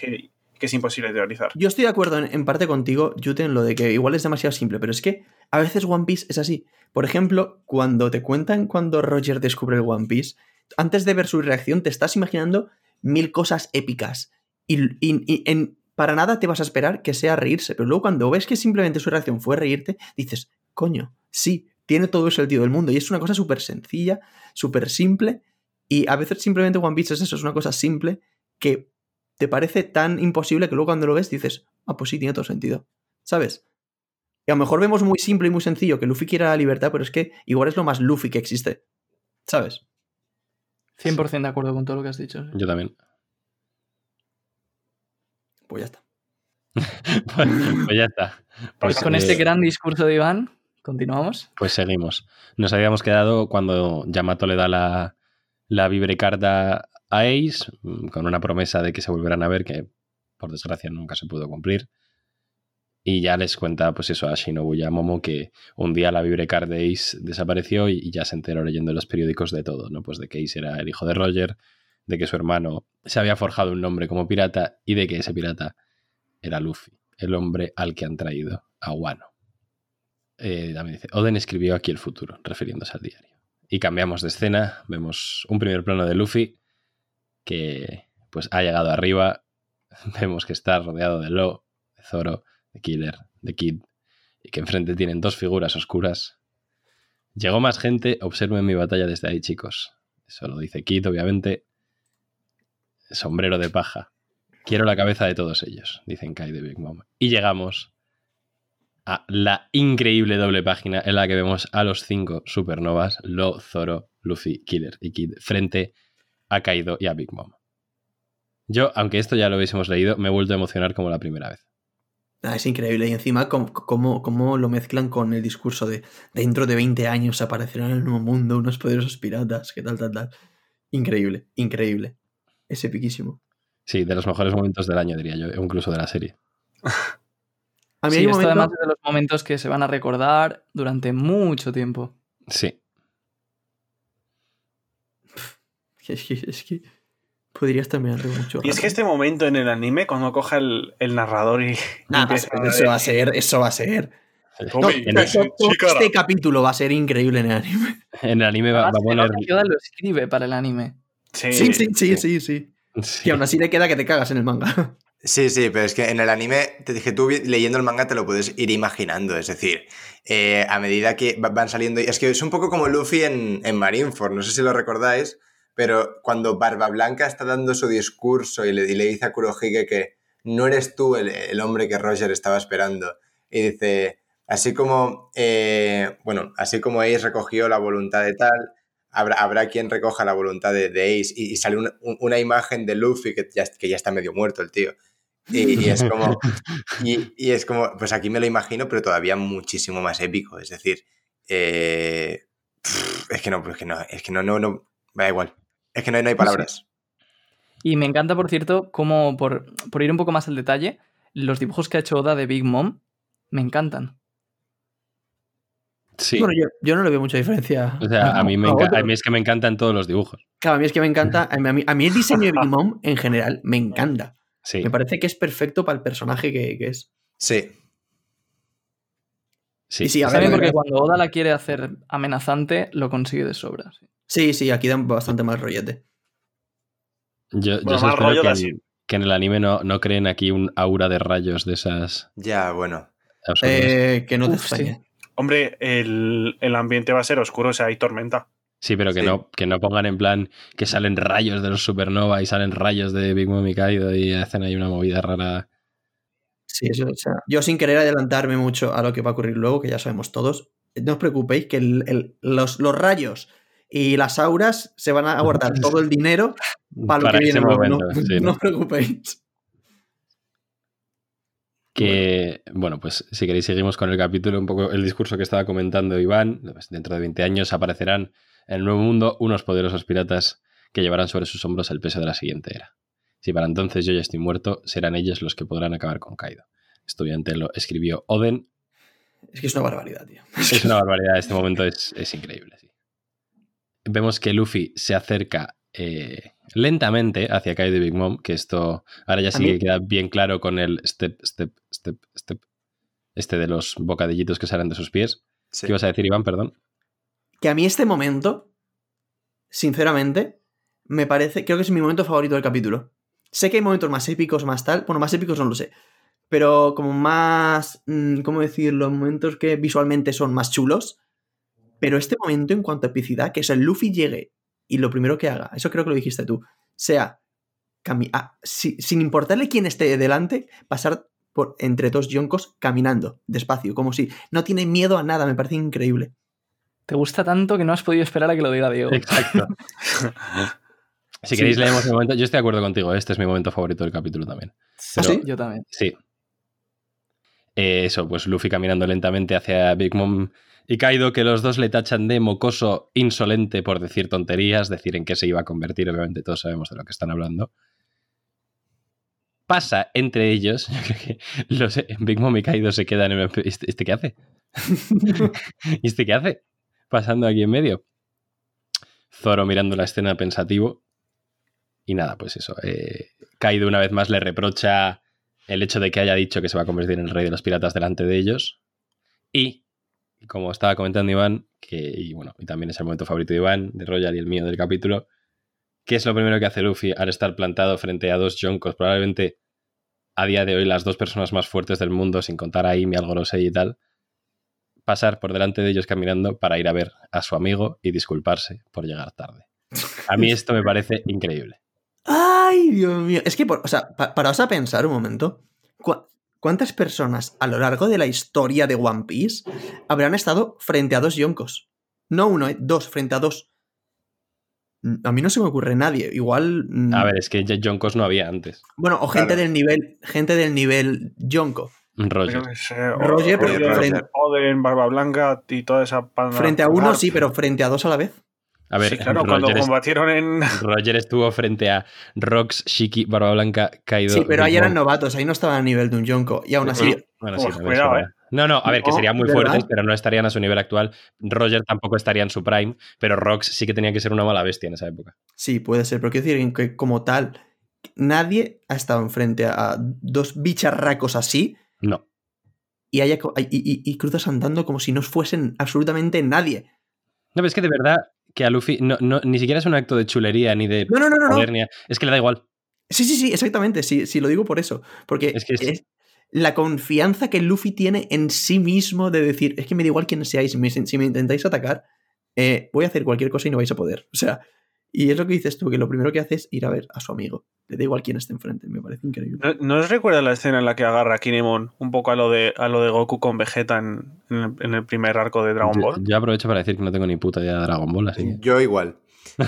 que, es imposible teorizar. Yo estoy de acuerdo en, parte contigo, Jute, en lo de que igual es demasiado simple, pero es que a veces One Piece es así. Por ejemplo, cuando te cuentan cuando Roger descubre el One Piece, antes de ver su reacción te estás imaginando mil cosas épicas. Y, para nada te vas a esperar que sea reírse, pero luego cuando ves que simplemente su reacción fue reírte, dices, coño, sí, tiene todo el sentido del mundo. Y es una cosa súper sencilla, súper simple, y a veces simplemente One Piece es eso, es una cosa simple que te parece tan imposible que luego cuando lo ves dices, ah, pues sí, tiene todo sentido. ¿Sabes? Y a lo mejor vemos muy simple y muy sencillo que Luffy quiera la libertad, pero es que igual es lo más Luffy que existe. ¿Sabes? 100% de acuerdo con todo lo que has dicho. sí. Yo también. Pues ya está. [laughs] pues, pues ya está. Pues, Con eh, este gran discurso de Iván, continuamos. Pues seguimos. Nos habíamos quedado cuando Yamato le da la, la vibrecarta a Ace, mm, con una promesa de que se volverán a ver, que por desgracia nunca se pudo cumplir. Y ya les cuenta, pues eso, a Shinobu y a Momo que un día la vibrecard de Ace desapareció y, y ya se enteró leyendo los periódicos de todo, ¿no? Pues de que Ace era el hijo de Roger, de que su hermano se había forjado un nombre como pirata y de que ese pirata era Luffy, el hombre al que han traído a Wano. Eh, también dice, Oden escribió aquí el futuro, refiriéndose al diario. Y cambiamos de escena, vemos un primer plano de Luffy que pues ha llegado arriba, [laughs] vemos que está rodeado de Lo, de Zoro, de Killer, de Kid, y que enfrente tienen dos figuras oscuras. Llegó más gente, observen mi batalla desde ahí, chicos. Eso lo dice Kid, obviamente. Sombrero de paja. Quiero la cabeza de todos ellos, dicen Kai de Big Mom. Y llegamos a la increíble doble página en la que vemos a los cinco supernovas, Lo, Zoro, Luffy, Killer y Kid, frente a Kaido y a Big Mom. Yo, aunque esto ya lo hubiésemos leído, me he vuelto a emocionar como la primera vez. Ah, es increíble. Y encima, cómo, cómo- cómo lo mezclan con el discurso de dentro de 20 años aparecerán en el nuevo mundo unos poderosos piratas, que tal, tal, tal. Increíble, increíble. Es epiquísimo. Sí, de los mejores momentos del año, diría yo, incluso de la serie. A A mí Sí, hay un esto momento... además es de los momentos que se van a recordar durante mucho tiempo. Sí. [laughs] Es que, es que podrías terminar mucho. Y es rato. que este momento en el anime, cuando coja el, el narrador y. [laughs] Nah, empieza va a ser- eso va a ser, eso va a ser. No, cara. este capítulo va a ser increíble en el anime. En el anime va, a poner. nota que Oda lo escribe para el anime. Sí, Sí, sí, sí, sí, sí. Sí. Y aún así le queda que te cagas en el manga. [laughs] Sí, sí, pero es que en el anime, te dije, tú leyendo el manga te lo puedes ir imaginando, es decir, eh, a medida que va- van saliendo, es que es un poco como Luffy en, en Marineford, no sé si lo recordáis, pero cuando Barba Blanca está dando su discurso y le, dice a Kurohige que no eres tú el, el hombre que Roger estaba esperando, y dice, así como, eh, bueno, así como Ace recogió la voluntad de tal, habrá, habrá quien recoja la voluntad de, de Ace, y, sale una, un- una imagen de Luffy que ya, que ya está medio muerto el tío. Y, es como. Y, es como. Pues aquí me lo imagino, pero todavía muchísimo más épico. Es decir. eh, es que no, es que no, es que no, no, no. Da igual. Es que no, hay- no hay palabras. Y me encanta, por cierto, como por, por ir un poco más al detalle, los dibujos que ha hecho Oda de Big Mom me encantan. Sí. Bueno, yo, yo no le veo mucha diferencia. O sea, a mí, me a mí es que me encantan todos los dibujos. Claro, a mí es que me encanta. A mí, a mí el diseño de Big Mom [laughs] en general me encanta. Sí. Me parece que es perfecto para el personaje que, que es. Sí. sí. Y sí, a ver, porque cuando Oda la quiere hacer amenazante, lo consigue de sobra. sí. Sí, sí, aquí dan bastante más rollete. Yo, Bueno, solo más espero rollo que, en- que en el anime no, no creen aquí un aura de rayos de esas Ya, bueno. Eh, que no te Uf, sí. extrañe. Hombre, el, el ambiente va a ser oscuro, o sea, hay tormenta. Sí, pero que, Sí. No, que no pongan en plan que salen rayos de los supernova y salen rayos de Big Mom y Kaido y hacen ahí una movida rara. Sí, eso, o sea, yo sin querer adelantarme mucho a lo que va a ocurrir luego, que ya sabemos todos, no os preocupéis que el- el- los, los rayos y las auras se van a guardar todo el dinero [laughs] para lo que viene. No, momento, sí, [laughs] no ¿no? os preocupéis. Que, bueno, pues si queréis seguimos con el capítulo, un poco el discurso que estaba comentando Iván. pues, dentro de 20 años aparecerán en el Nuevo Mundo unos poderosos piratas que llevarán sobre sus hombros el peso de la siguiente era. Si para entonces yo ya estoy muerto, serán ellos los que podrán acabar con Kaido. Esto obviamente lo escribió Oden. Es que es una barbaridad, tío. Es una barbaridad, este momento es, es increíble. sí. Vemos que Luffy se acerca eh, lentamente hacia Kaido y Big Mom, que esto ahora ya sí que queda bien claro con el step, step, step, step, este de los bocadillitos que salen de sus pies. Sí. ¿Qué ibas a decir, Iván? Perdón. Que a mí este momento, sinceramente, me parece, creo que es mi momento favorito del capítulo. Sé que hay momentos más épicos, más tal, bueno, más épicos no lo sé, pero como más, mm, ¿cómo decirlo? Momentos que visualmente son más chulos, pero este momento en cuanto a epicidad, que es el Luffy llegue y lo primero que haga, eso creo que lo dijiste tú, sea, cami- ah, si- sin importarle quién esté delante, pasar por entre dos yoncos caminando, despacio, como si no tiene miedo a nada, me parece increíble. Te gusta tanto que no has podido esperar a que lo diga Diego. Exacto. [laughs] si Sí. queréis leemos el momento, yo estoy de acuerdo contigo, este es mi momento favorito del capítulo también. ¿Ah, sí? Yo también. Sí. Eh, eso, pues Luffy caminando lentamente hacia Big Mom y Kaido, que los dos le tachan de mocoso insolente por decir tonterías, decir en qué se iba a convertir, obviamente todos sabemos de lo que están hablando. Pasa entre ellos, [laughs] yo creo que los, Big Mom y Kaido se quedan en... ¿Este, este qué hace? [laughs] ¿Y este qué hace? Pasando aquí en medio. Zoro mirando la escena pensativo. Y nada, pues eso. eh, Kaido una vez más le reprocha el hecho de que haya dicho que se va a convertir en el rey de los piratas delante de ellos. Y, como estaba comentando Iván, que, y bueno, y también es el momento favorito de Iván, de Royal y el mío del capítulo, ¿qué es lo primero que hace Luffy al estar plantado frente a dos Yonkos? Probablemente a día de hoy las dos personas más fuertes del mundo, sin contar a Amy, al Gorosei y tal, pasar por delante de ellos caminando para ir a ver a su amigo y disculparse por llegar tarde. A mí esto me parece increíble. [laughs] Ay, Dios mío. Es que, por- o sea, pa- paraos a pensar un momento. ¿Cu- ¿Cuántas personas a lo largo de la historia de One Piece habrán estado frente a dos yonkos? No uno, eh, dos, frente a dos. A mí no se me ocurre nadie. Igual. mm, A ver, es que Yonkos no había antes. Bueno, o gente Claro. del nivel. Gente del nivel yonko. Roger. Yo qué sé, Roger, pero Roger, frente- Oden, Barba Blanca y toda esa panda. Frente a uno, Garp. sí, pero frente a dos a la vez. A ver, Sí, claro, cuando Roger, combatieron en. Roger estuvo frente a Rox, Shiki, Barba Blanca, Kaido. Sí, pero ahí eran novatos, ahí no estaban a nivel de un Yonko. Y aún así, Bueno, sí, Uf, cuidado, verdad. No, no, a ver, que No, serían muy ¿verdad? fuertes, pero no estarían a su nivel actual. Roger tampoco estaría en su prime, pero Rox sí que tenía que ser una mala bestia en esa época. sí, puede ser. Pero quiero decir que como tal, nadie ha estado enfrente a dos bicharracos así No. y, haya, y, y- y cruzas andando como si no fuesen absolutamente nadie. No, pero es que de verdad que a Luffy no, no- ni siquiera es un acto de chulería ni de No, no, no, Es que le da igual. Sí, sí, sí, exactamente. Sí, sí, lo digo por eso. Porque Es que es- es la confianza que Luffy tiene en sí mismo de decir, es que me da igual quién seáis, si me, si me intentáis atacar, eh, voy a hacer cualquier cosa y no vais a poder. O sea, y es lo que dices tú, que lo primero que hace es ir a ver a su amigo. Le da igual quién esté enfrente, me parece increíble. ¿No, no os recuerda la escena en la que agarra a Kinemon un poco a lo de, a lo de Goku con Vegeta en, en el, en el primer arco de Dragon Ball? yo aprovecho para decir que no tengo ni puta idea de Dragon Ball, así que. Yo igual.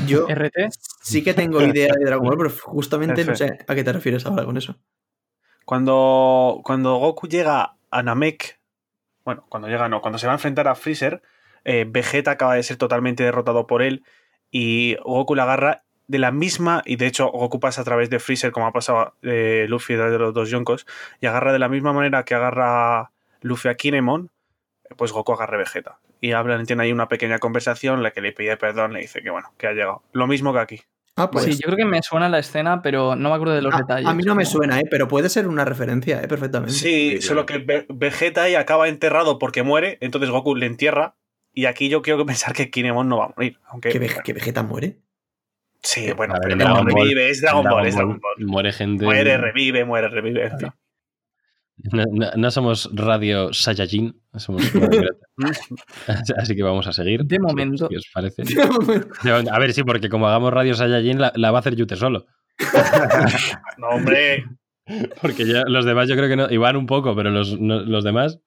Yo [laughs] RT. sí que tengo idea de Dragon Ball, pero [laughs] justamente no sé a qué te refieres ahora con eso. Cuando, cuando Goku llega a Namek, bueno, cuando llega no, cuando se va a enfrentar a Freezer, eh, Vegeta acaba de ser totalmente derrotado por él y Goku la agarra de la misma, y de hecho Goku pasa a través de Freezer como ha pasado eh, Luffy a través de los dos Yonkos, y agarra de la misma manera que agarra Luffy a Kinemon, pues Goku agarra a Vegeta. Y hablan, tienen ahí una pequeña conversación en la que le pide perdón, le dice que bueno, que ha llegado. Lo mismo que aquí. Ah, pues. sí, yo creo que me suena la escena, pero no me acuerdo de los a, detalles. a mí no me suena, ¿eh? pero puede ser una referencia, ¿eh? perfectamente. Sí, Sí, solo que Ve- Vegeta ahí acaba enterrado porque muere, entonces Goku le entierra. Y aquí yo quiero pensar que Kinemon no va a morir. Aunque, ¿Que, Ve- que Vegeta muere? sí, bueno, A ver, pero en Dragon Dragon Ball- revive, es Dragon Ball, es Dragon Ball. Muere gente. Muere, revive, muere, revive. en fin. No, no- no somos Radio Saiyajin, somos Radio [laughs] Pirata. [laughs] Así que vamos a seguir. De momento. Si os parece. A ver, sí, porque como hagamos Radio Saiyajin, la, la va a hacer Yute solo. [laughs] No, hombre. Porque ya los demás yo creo que no. Iván un poco, pero los, no- los demás.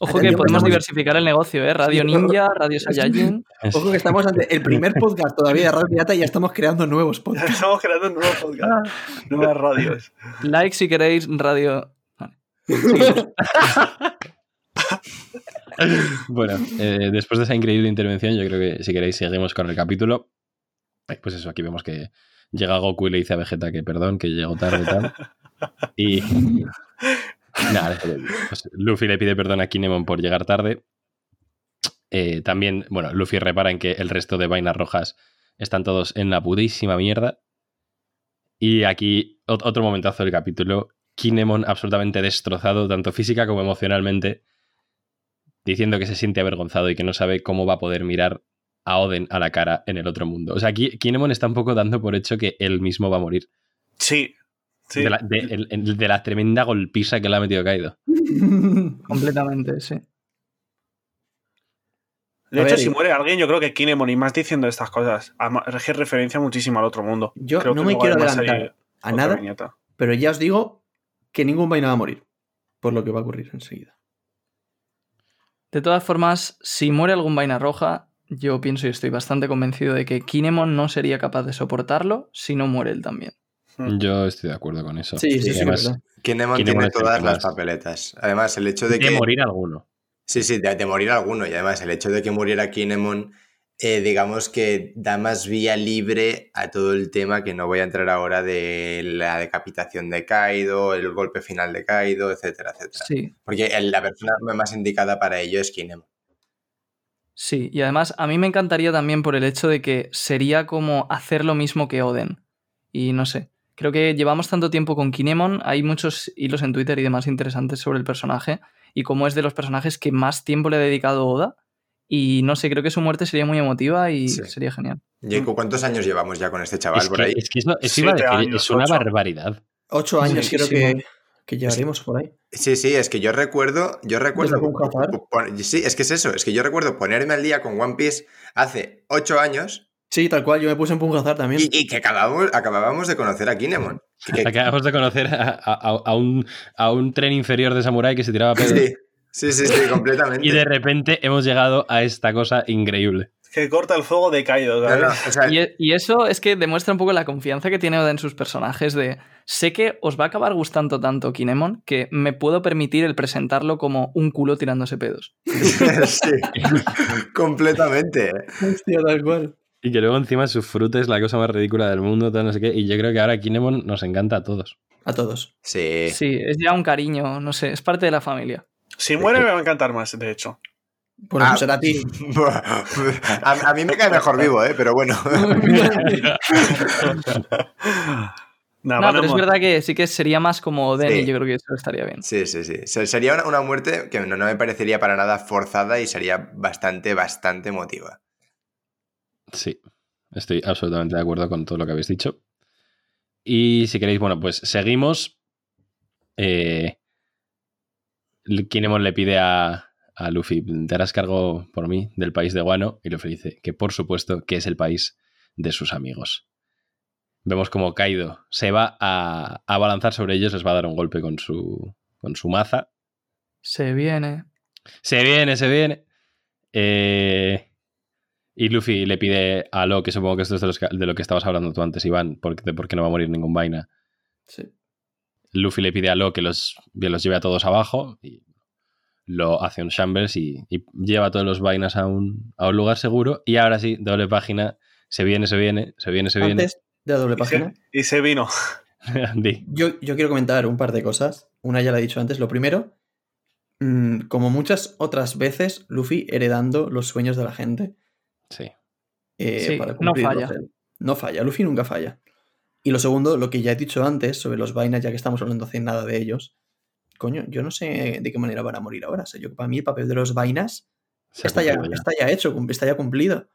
Ojo que podemos diversificar el negocio, ¿eh? Radio Sí, Ninja, Radio Saiyajin. Ojo que estamos ante el primer [laughs] podcast todavía de Radio Pirata y ya estamos creando nuevos [laughs] podcasts. Estamos creando un nuevo podcast. Nuevas radios. Like si queréis, Radio. Vale. Seguimos. [laughs] Bueno, eh, después de esa increíble intervención, yo creo que si queréis seguimos con el capítulo. Eh, Pues eso, aquí vemos que llega Goku y le dice a Vegeta que perdón, que llegó tarde y tal. Y. Pues Luffy le pide perdón a Kinemon por llegar tarde. Eh, también, bueno, Luffy repara en que el resto de vainas rojas están todos en la pudísima mierda. Y aquí, ot- otro momentazo del capítulo. Kinemon absolutamente destrozado, tanto física como emocionalmente, diciendo que se siente avergonzado y que no sabe cómo va a poder mirar a Oden a la cara en el otro mundo. O sea, aquí Kinemon está un poco dando por hecho que él mismo va a morir. Sí. Sí. De, la, de- el- el- de la tremenda golpiza que le ha metido Kaido. [laughs] Completamente, sí. De A hecho, ver, si y- muere alguien, yo creo que Kinemon, y más diciendo estas cosas, es referencia muchísimo al otro mundo. Yo Creo no que me quiero adelantar a nada, viñeta. pero ya os digo que ningún vaina va a morir. Por lo que va a ocurrir enseguida. De todas formas, si muere algún vaina roja, yo pienso y estoy bastante convencido de que Kinemon no sería capaz de soportarlo si no muere él también. Mm. Yo estoy de acuerdo con eso. Sí, sí, sí, además, es verdad. Kinemon Kinemon tiene todas las papeletas. Además, el hecho de de que. morir alguno. Sí, sí, de, de morir alguno. Y además, el hecho de que muriera Kinemon, eh, digamos que da más vía libre a todo el tema que no voy a entrar ahora de la decapitación de Kaido, el golpe final de Kaido, etcétera, etcétera. Sí, Porque el- la persona más indicada para ello es Kinemon. sí. Y además, a mí me encantaría también por el hecho de que sería como hacer lo mismo que Oden. Y no sé. Creo que llevamos tanto tiempo con Kinemon, hay muchos hilos en Twitter y demás interesantes sobre el personaje y cómo es de los personajes que más tiempo le ha dedicado Oda. Y no sé, creo que su muerte sería muy emotiva y Sí. sería genial. Jacob, ¿cuántos años llevamos ya con este chaval Es por que, ahí? es que iba a decir, años, es una ocho. barbaridad. Ocho años Sí, creo sí, que, sí. que llevaremos por ahí. Sí, sí, es que yo recuerdo, yo recuerdo, pon- sí, es que es eso, es que yo recuerdo ponerme al día con One Piece hace ocho años Sí, tal cual, yo me puse en Pungazar también. y, y que acabábamos, acabábamos de conocer a Kinemon. Que- Acabamos de conocer a, a- a un, a un tren inferior de samurái que se tiraba pedo. sí, sí, sí, sí, completamente. [laughs] Y de repente hemos llegado a esta cosa increíble. que corta el fuego de Kaido. No, ¿sabes? no, o sea, Y, y eso es que demuestra un poco la confianza que tiene Oda en sus personajes de sé que os va a acabar gustando tanto Kinemon que me puedo permitir el presentarlo como un culo tirándose pedos. [laughs] sí, completamente. Hostia, tal cual. Y que luego encima su fruta es la cosa más ridícula del mundo, tal, no sé qué. Y yo creo que ahora Kinemon nos encanta a todos. A todos. Sí. Sí, es ya un cariño, no sé, es parte de la familia. Si muere me va a encantar más, de hecho. Por eso Ah. será a ti. [laughs] a, a mí me cae mejor vivo, ¿eh? pero bueno. [laughs] No, a pero es verdad que sí que sería más como Oden Sí. y yo creo que eso estaría bien. Sí, sí, sí. Se- Sería una, una muerte que no, no me parecería para nada forzada y sería bastante, bastante emotiva. Sí, estoy absolutamente de acuerdo con todo lo que habéis dicho. Y si queréis, bueno, pues seguimos. Eh, Kinemon le pide a, a Luffy, te harás cargo por mí del país de Guano. Y Luffy dice que por supuesto que es el país de sus amigos. Vemos como Kaido se va a, a balanzar sobre ellos, les va a dar un golpe con su, con su maza. Se viene. Se viene, se viene. Eh, y Luffy le pide a Lo, que supongo que esto es de, los que- de lo que estabas hablando tú antes, Iván, porque, de por qué no va a morir ningún vaina. Sí. Luffy le pide a Lo que los, que los lleve a todos abajo y lo hace un shambles y, y lleva a todos los vainas a un, a un lugar seguro. Y ahora sí, doble página, se viene, se viene, se viene, se viene. Antes de la doble Y se, página, y se vino. [laughs] Yo, yo quiero comentar un par de cosas. Una ya la he dicho antes. Lo primero, mm, como muchas otras veces, Luffy heredando los sueños de la gente. Sí. eh, Sí, para no falla. No falla, Luffy nunca falla. Y lo segundo, lo que ya he dicho antes sobre los vainas, ya que estamos hablando hace nada de ellos. Coño, yo no sé de qué manera van a morir ahora. O sea, yo, para mí el papel de los vainas está ya, cumplido ya. está ya hecho, está ya cumplido.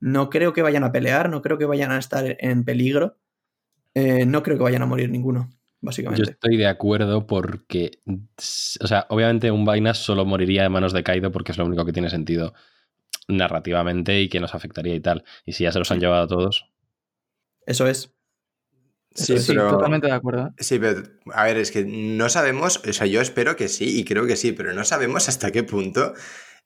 No creo que vayan a pelear, no creo que vayan a estar en peligro. Eh, no creo que vayan a morir ninguno, Yo básicamente. estoy de acuerdo porque, o sea, obviamente un vaina solo moriría de manos de Kaido porque es lo único que tiene sentido narrativamente y que nos afectaría y tal. Y si ya se los han llevado a todos, Eso es. Sí, Eso Sí, pero... totalmente de acuerdo. Sí, pero a ver, es que no sabemos, o sea, yo espero que sí y creo que sí, pero no sabemos hasta qué punto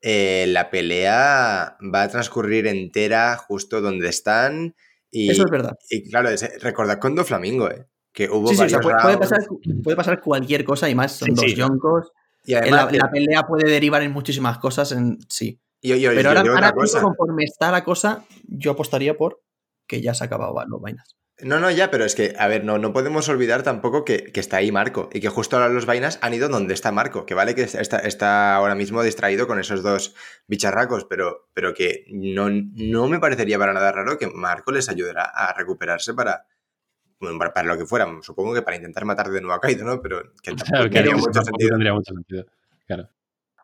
eh, la pelea va a transcurrir entera justo donde están. Y, Eso es verdad. y claro, es- recordad con Do Flamingo, ¿eh? que hubo Sí, sí, o sea, varios puede, pasar, puede pasar cualquier cosa y más. Son Sí, dos sí. yonkos. y además, La, la pelea puede derivar en muchísimas cosas. En, sí. Pero ahora, ahora cosa. conforme está la cosa, yo apostaría por que ya se acababa los vainas. No, no, ya, pero es que, a ver, no, no podemos olvidar tampoco que, que está ahí Marco y que justo ahora los vainas han ido donde está Marco, que vale que está, está ahora mismo distraído con esos dos bicharracos, pero, pero que no, no me parecería para nada raro que Marco les ayudara a recuperarse para, bueno, para, para lo que fuera. Supongo que para intentar matar de nuevo a Kaido, ¿no? Pero que [laughs] tampoco claro, tendría que mucho tampoco sentido. tendría mucho sentido. Claro.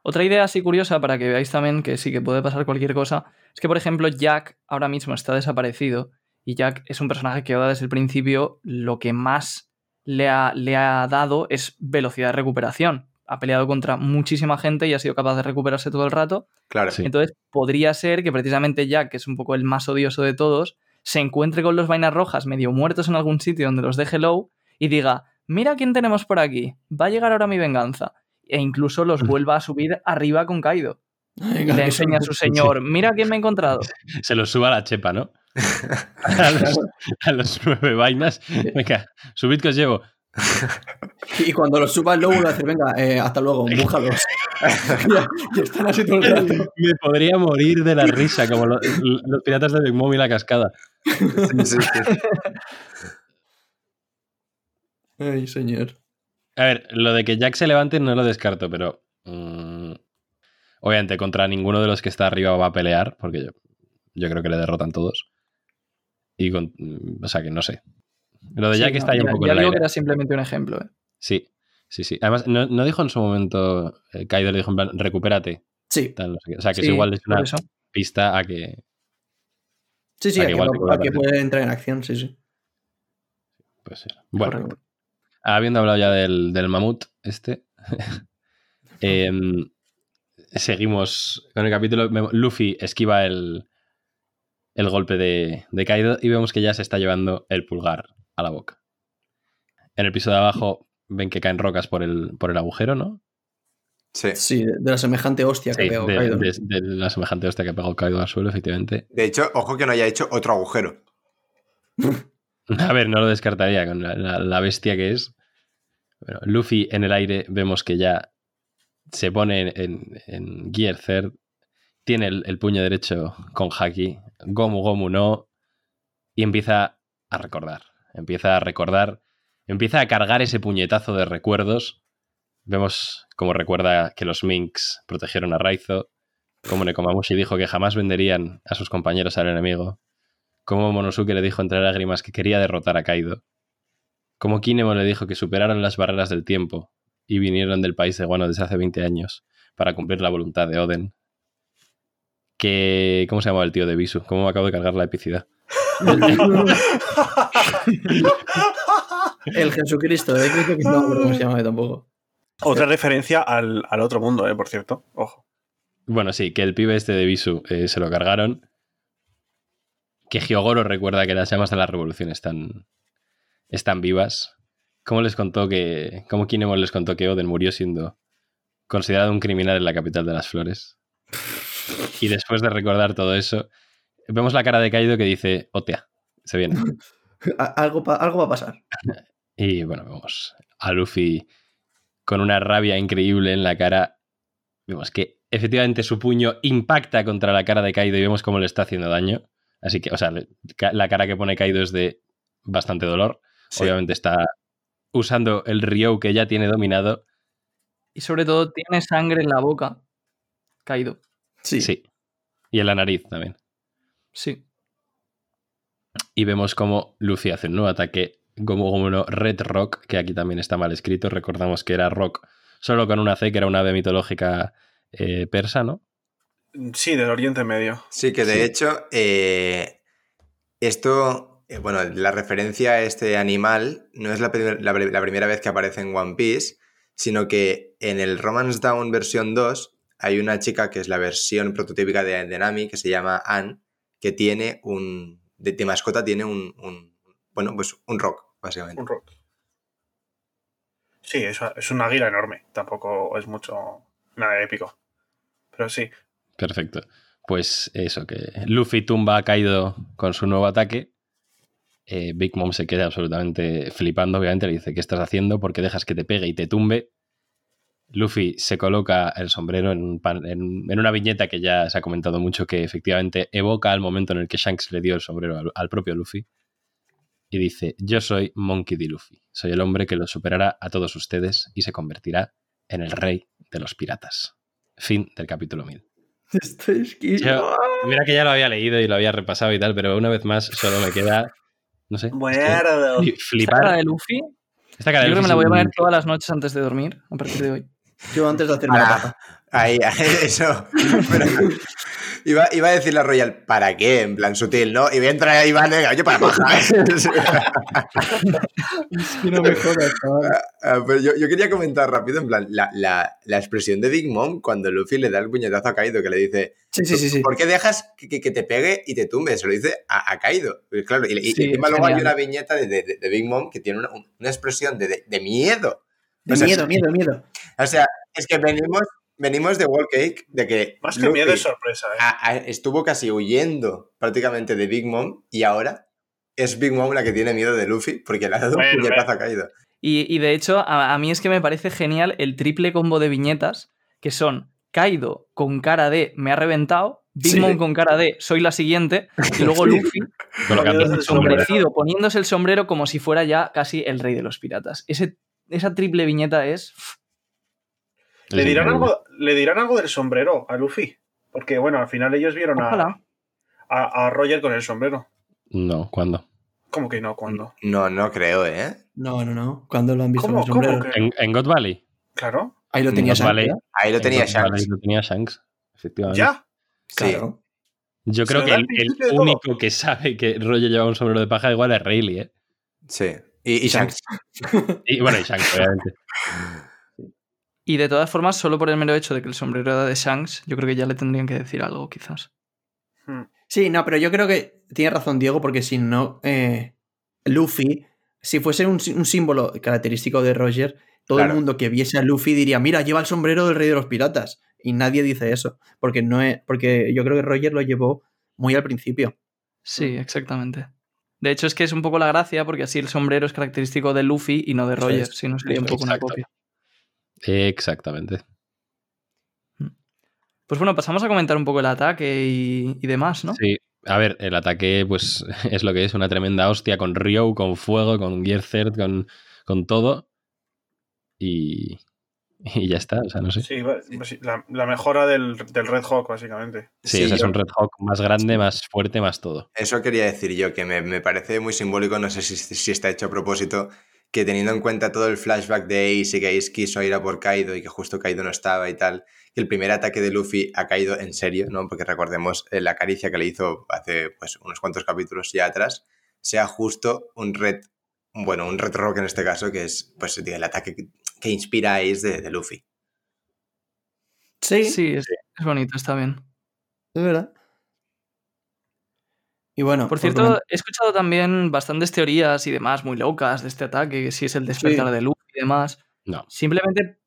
Otra idea así curiosa para que veáis también que sí que puede pasar cualquier cosa es que, por ejemplo, Jack ahora mismo está desaparecido y Jack es un personaje que Oda desde el principio lo que más le ha, le ha dado es velocidad de recuperación. Ha peleado contra muchísima gente y ha sido capaz de recuperarse todo el rato. Claro. Sí. Entonces podría ser que precisamente Jack, que es un poco el más odioso de todos, se encuentre con los vainas rojas medio muertos en algún sitio donde los deje low y diga, mira quién tenemos por aquí, va a llegar ahora mi venganza. E incluso los vuelva a subir arriba con Kaido. Y le enseña a su señor, mira quién me he encontrado. [laughs] Se los suba a la chepa, ¿no? [laughs] a, los, a los nueve vainas. Venga, subid que os llevo. [laughs] Y cuando los suba luego vuelve a decir, venga, eh, hasta luego, bújalos. y están así todo el rato. Me podría morir de la risa, como lo- los, piratas de Big Mom y la cascada. Sí, sí, sí. Ay, señor. A ver, lo de que Jack se levante no lo descarto, pero. mm, obviamente, contra ninguno de los que está arriba va a pelear, porque yo, yo creo que le derrotan todos. Y con, mm, o sea que no sé. Lo de Sí, Jack no, está ahí un ya- poco ya en el digo aire. que era simplemente un ejemplo. ¿eh? Sí, sí, sí. Además, no, no dijo en su momento. eh, Kaido le dijo en plan, recupérate. Sí, tal, no sé qué. O sea, que Sí, es igual es una pista a que. sí, sí, a que igual a que puede entrar en acción, sí, sí. Pues sí. Bueno, Correcto. Habiendo hablado ya del, del mamut, este. [laughs] em, seguimos con el capítulo. Luffy esquiva el, el golpe de, de Kaido y vemos que ya se está llevando el pulgar a la boca. En el piso de abajo ven que caen rocas por el, por el agujero, ¿no? Sí. Sí, de, la semejante hostia que Sí, pegó de, Kaido. de- de la semejante hostia que ha pegado Kaido al suelo, efectivamente. De hecho, ojo que no haya hecho otro agujero. [laughs] A ver, no lo descartaría con la, la- la bestia que es. Luffy en el aire vemos que ya se pone en, en- Gear. Tiene el, el puño derecho con Haki. Gomu Gomu no. Y empieza a recordar. Empieza a recordar. Empieza a cargar ese puñetazo de recuerdos. Vemos cómo recuerda que los Minks protegieron a Raizo. Como Nekomamushi dijo que jamás venderían a sus compañeros al enemigo como Monosuke le dijo entre lágrimas que quería derrotar a Kaido, como Kinemon le dijo que superaron las barreras del tiempo y vinieron del país de Guano desde hace 20 años para cumplir la voluntad de Oden, que... ¿Cómo se llamaba el tío de Bisu? ¿Cómo me acabo de cargar la epicidad? [laughs] El Jesucristo, ¿eh? Creo que no me acuerdo cómo se llama tampoco. Otra referencia al, al otro mundo, eh, por cierto. Ojo. Bueno, sí, que el pibe este de Bisu eh, se lo cargaron, que Hyogoro recuerda que las llamas de la revolución están, están vivas. ¿Cómo les contó que... ¿Cómo Kinemon les contó que Oden murió siendo considerado un criminal en la capital de las flores? [laughs] Y después de recordar todo eso, vemos la cara de Kaido que dice, Otea, se viene. [laughs] Algo, algo va a pasar. [laughs] Y bueno, vemos a Luffy con una rabia increíble en la cara. Vemos que efectivamente su puño impacta contra la cara de Kaido y vemos cómo le está haciendo daño. Así que, o sea, la cara que pone Kaido es de bastante dolor. Sí. Obviamente está usando el Ryo que ya tiene dominado. Y sobre todo tiene sangre en la boca. Caído. Sí. Sí. Y en la nariz también. Sí. Y vemos cómo Luffy hace un nuevo ataque como uno Red Rock, que aquí también está mal escrito. Recordamos que era Rock solo con una C, que era una ave mitológica eh, persa, ¿no? Sí, del Oriente Medio. Sí, que de Sí. hecho, eh, esto, eh, bueno, la referencia a este animal no es la, primer- la pri- la primera vez que aparece en One Piece, sino que en el Romance Down versión 2 hay una chica que es la versión prototípica de, de Nami, que se llama Anne, que tiene un, de, de mascota tiene un, un- bueno, pues un rock, básicamente. Un rock. Sí, es, es un águila enorme. Tampoco es mucho. Nada épico. Pero sí. Perfecto. Pues eso, que Luffy tumba a Kaido con su nuevo ataque. Eh, Big Mom se queda absolutamente flipando, obviamente. Le dice, ¿qué estás haciendo? Porque dejas que te pegue y te tumbe. Luffy se coloca el sombrero en, un pan- en- en una viñeta que ya se ha comentado mucho, que efectivamente evoca al momento en el que Shanks le dio el sombrero al, al propio Luffy. Y dice, yo soy Monkey D. Luffy. Soy el hombre que los superará a todos ustedes y se convertirá en el rey de los piratas. Fin del capítulo 1000. Estoy. Yo- Mira que ya lo había leído y lo había repasado y tal, pero una vez más solo me queda, no sé, es que Muerdo. fli- Esta cara flipar. de Luffy, Esta cara yo de creo que me la voy a poner todas las noches antes de dormir, a partir de hoy. Yo antes de hacerme la Para- paja. Ahí, ahí, [laughs] eso. Pero iba, iba a decir la Royal, ¿para qué? En plan sutil, ¿no? Y voy a entrar ahí, vale, yo para paja. Es que no me jodas, chaval. Ah, pero yo, yo quería comentar rápido, en plan, la, la- la expresión de Big Mom cuando Luffy le da el puñetazo a Kaido, que le dice, Sí, sí, sí. sí. ¿por qué dejas que, que- que te pegue y te tumbe? Se lo dice a, a Kaido. Y claro, y, encima luego hay una viñeta de, de- de Big Mom que tiene una, una expresión de, de- de miedo. De O sea, miedo, miedo, miedo. O sea, es que venimos, venimos de Wall Cake, de que Más que Luffy miedo es sorpresa, ¿eh? a- a- estuvo casi huyendo prácticamente de Big Mom y ahora es Big Mom la que tiene miedo de Luffy porque le ha dado Bueno, un puñetazo bueno. a Kaido. Y, y de hecho, a, a mí es que me parece genial el triple combo de viñetas, que son Kaido con cara de me ha reventado, Big Sí. Mom con cara de soy la siguiente, y luego Luffy [laughs] colocando Poniéndose el el sombrero. sombrecido, poniéndose el sombrero como si fuera ya casi el rey de los piratas. Ese, esa triple viñeta es... ¿Le dirán, algo, ¿Le dirán algo del sombrero a Luffy? Porque, bueno, al final ellos vieron a, a, a Roger con el sombrero. No, ¿cuándo? ¿Cómo que no? ¿Cuándo? No, no creo, ¿eh? No, no, no. ¿Cuándo lo han visto ¿Cómo, con el sombrero? cómo que- ¿En, en God Valley? Claro. Ahí lo tenía. Shanks, ¿eh? Ahí lo tenía En God Valley Shanks. Lo tenía Shanks, efectivamente. ¿Ya? Sí. Claro. Yo Se creo lo que el, único que sabe que Roger llevaba un sombrero de paja igual es Rayleigh, ¿eh? Sí. Y, y Shanks. Y bueno, y Shanks, obviamente. [laughs] Y de todas formas, solo por el mero hecho de que el sombrero era de Shanks, yo creo que ya le tendrían que decir algo, quizás. Hmm. Sí, no, pero yo creo que tiene razón Diego, porque si no, eh, Luffy, si fuese un, sí- un símbolo característico de Roger, todo Claro. el mundo que viese a Luffy diría, mira, lleva el sombrero del rey de los piratas. Y nadie dice eso, porque no es, porque yo creo que Roger lo llevó muy al principio. Sí, exactamente. De hecho, es que es un poco la gracia, porque así el sombrero es característico de Luffy y no de Roger, es, si no sería un poco una copia. Exactamente. Pues bueno, pasamos a comentar un poco el ataque y, y demás, ¿no? Sí. A ver, el ataque, pues, [laughs] es lo que es, una tremenda hostia con Ryo, con fuego, con Gear Third, con, con todo. Y, y ya está, o sea, no sé. Sí, pues la, la mejora del, del Red Hawk, básicamente. Sí, ese es yo- un Red Hawk más grande, más fuerte, más todo. Eso quería decir yo, que me, me parece muy simbólico, no sé si, si está hecho a propósito, que teniendo en cuenta todo el flashback de Ace y que Ace quiso ir a por Kaido y que justo Kaido no estaba y tal, que el primer ataque de Luffy ha caído en serio, ¿no? Porque recordemos eh, la caricia que le hizo hace pues, unos cuantos capítulos ya atrás, sea justo un red, bueno, un red rock en este caso, que es pues el ataque que, que inspira a Ace de, de Luffy. Sí, Sí, es, es bonito, está bien. es verdad. Y bueno, Por cierto, he escuchado también bastantes teorías y demás muy locas de este ataque, que si es el despertar Sí. de Luffy y demás. No. Simplemente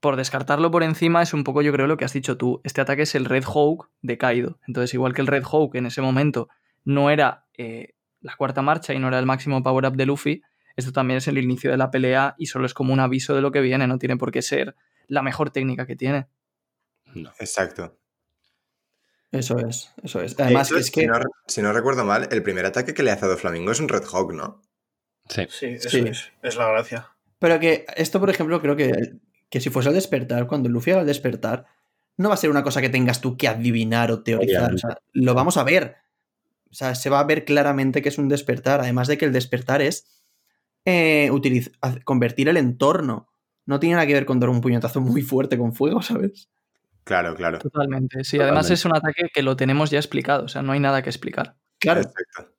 por descartarlo por encima es un poco yo creo lo que has dicho tú. Este ataque es el Red Hawk de Kaido. Entonces igual que el Red Hawk en ese momento no era eh, la cuarta marcha y no era el máximo power up de Luffy, esto también es el inicio de la pelea y solo es como un aviso de lo que viene, no tiene por qué ser la mejor técnica que tiene. No. Exacto. Eso es, eso es. De Además, es que si, no, si no recuerdo mal, el primer ataque que le hace a Doflamingo es un Red Hawk, ¿no? Sí. Sí, eso Sí. Es, es la gracia. Pero que esto, por ejemplo, creo que, que si fuese al despertar, cuando Luffy haga el despertar, no va a ser una cosa que tengas tú que adivinar o teorizar. O sea, lo vamos a ver. O sea, se va a ver claramente que es un despertar. Además de que el despertar es eh, convertir el entorno. No tiene nada que ver con dar un puñetazo muy fuerte con fuego, [laughs] ¿sabes? Claro, claro. Totalmente. Sí, además es un ataque que lo tenemos ya explicado, o sea, no hay nada que explicar. Claro, Exacto.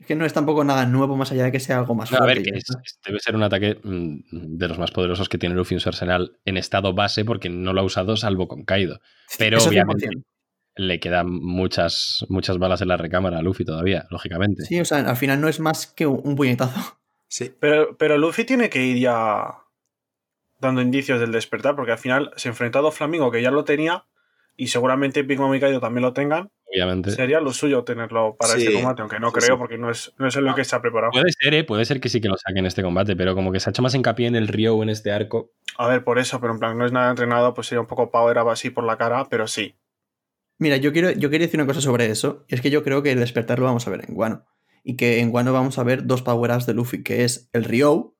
es que no es tampoco nada nuevo más allá de que sea algo más No, a ver, que es- debe ser un ataque mm, de los más poderosos que tiene Luffy en su arsenal en estado base porque no lo ha usado salvo con Kaido. Pero Eso obviamente 100%. le quedan muchas, muchas balas en la recámara a Luffy todavía, lógicamente. Sí, o sea, al final no es más que un un puñetazo. Sí. Pero, pero Luffy tiene que ir ya dando indicios del despertar, porque al final se enfrentó a Doflamingo, que ya lo tenía, y seguramente Big Mom y Kaido también lo tengan. Obviamente. Sería lo suyo tenerlo para Sí. este combate, aunque no Sí, creo, sí. porque no es, no es en lo que se ha preparado. Puede ser, ¿eh? puede ser que sí que lo saquen en este combate, pero como que se ha hecho más hincapié en el Ryo en este arco. A ver, por eso, pero en plan, no es nada entrenado, pues sería un poco power up así por la cara, pero sí. Mira, yo quiero, yo quería decir una cosa sobre eso. Y es que yo creo que el despertar lo vamos a ver en Guano. Y que en Guano vamos a ver dos power-ups de Luffy, que es el Ryo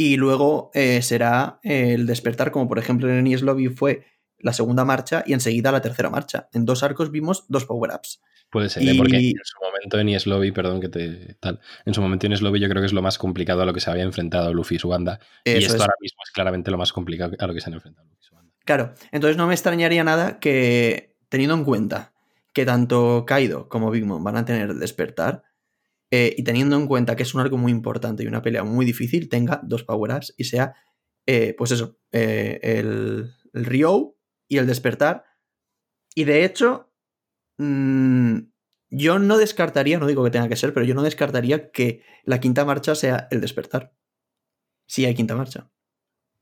y luego eh, será el despertar, como por ejemplo en Enies Lobby fue la segunda marcha y enseguida la tercera marcha. En dos arcos vimos dos power-ups. Puede ser, ¿eh? Y- porque en su momento en Ieslovi, perdón que te tal, en su momento en Ieslovi yo creo que es lo más complicado a lo que se había enfrentado Luffy y su banda. y esto es. ahora mismo es claramente lo más complicado a lo que se han enfrentado Luffy y su banda. Claro, entonces no me extrañaría nada que, teniendo en cuenta que tanto Kaido como Big Mom van a tener el despertar, eh, y teniendo en cuenta que es un arco muy importante y una pelea muy difícil, tenga dos power-ups y sea, eh, pues eso, eh, el, el Ryo y el despertar. Y de hecho, mm, yo no descartaría, no digo que tenga que ser, pero yo no descartaría que la quinta marcha sea el despertar. Si hay quinta marcha.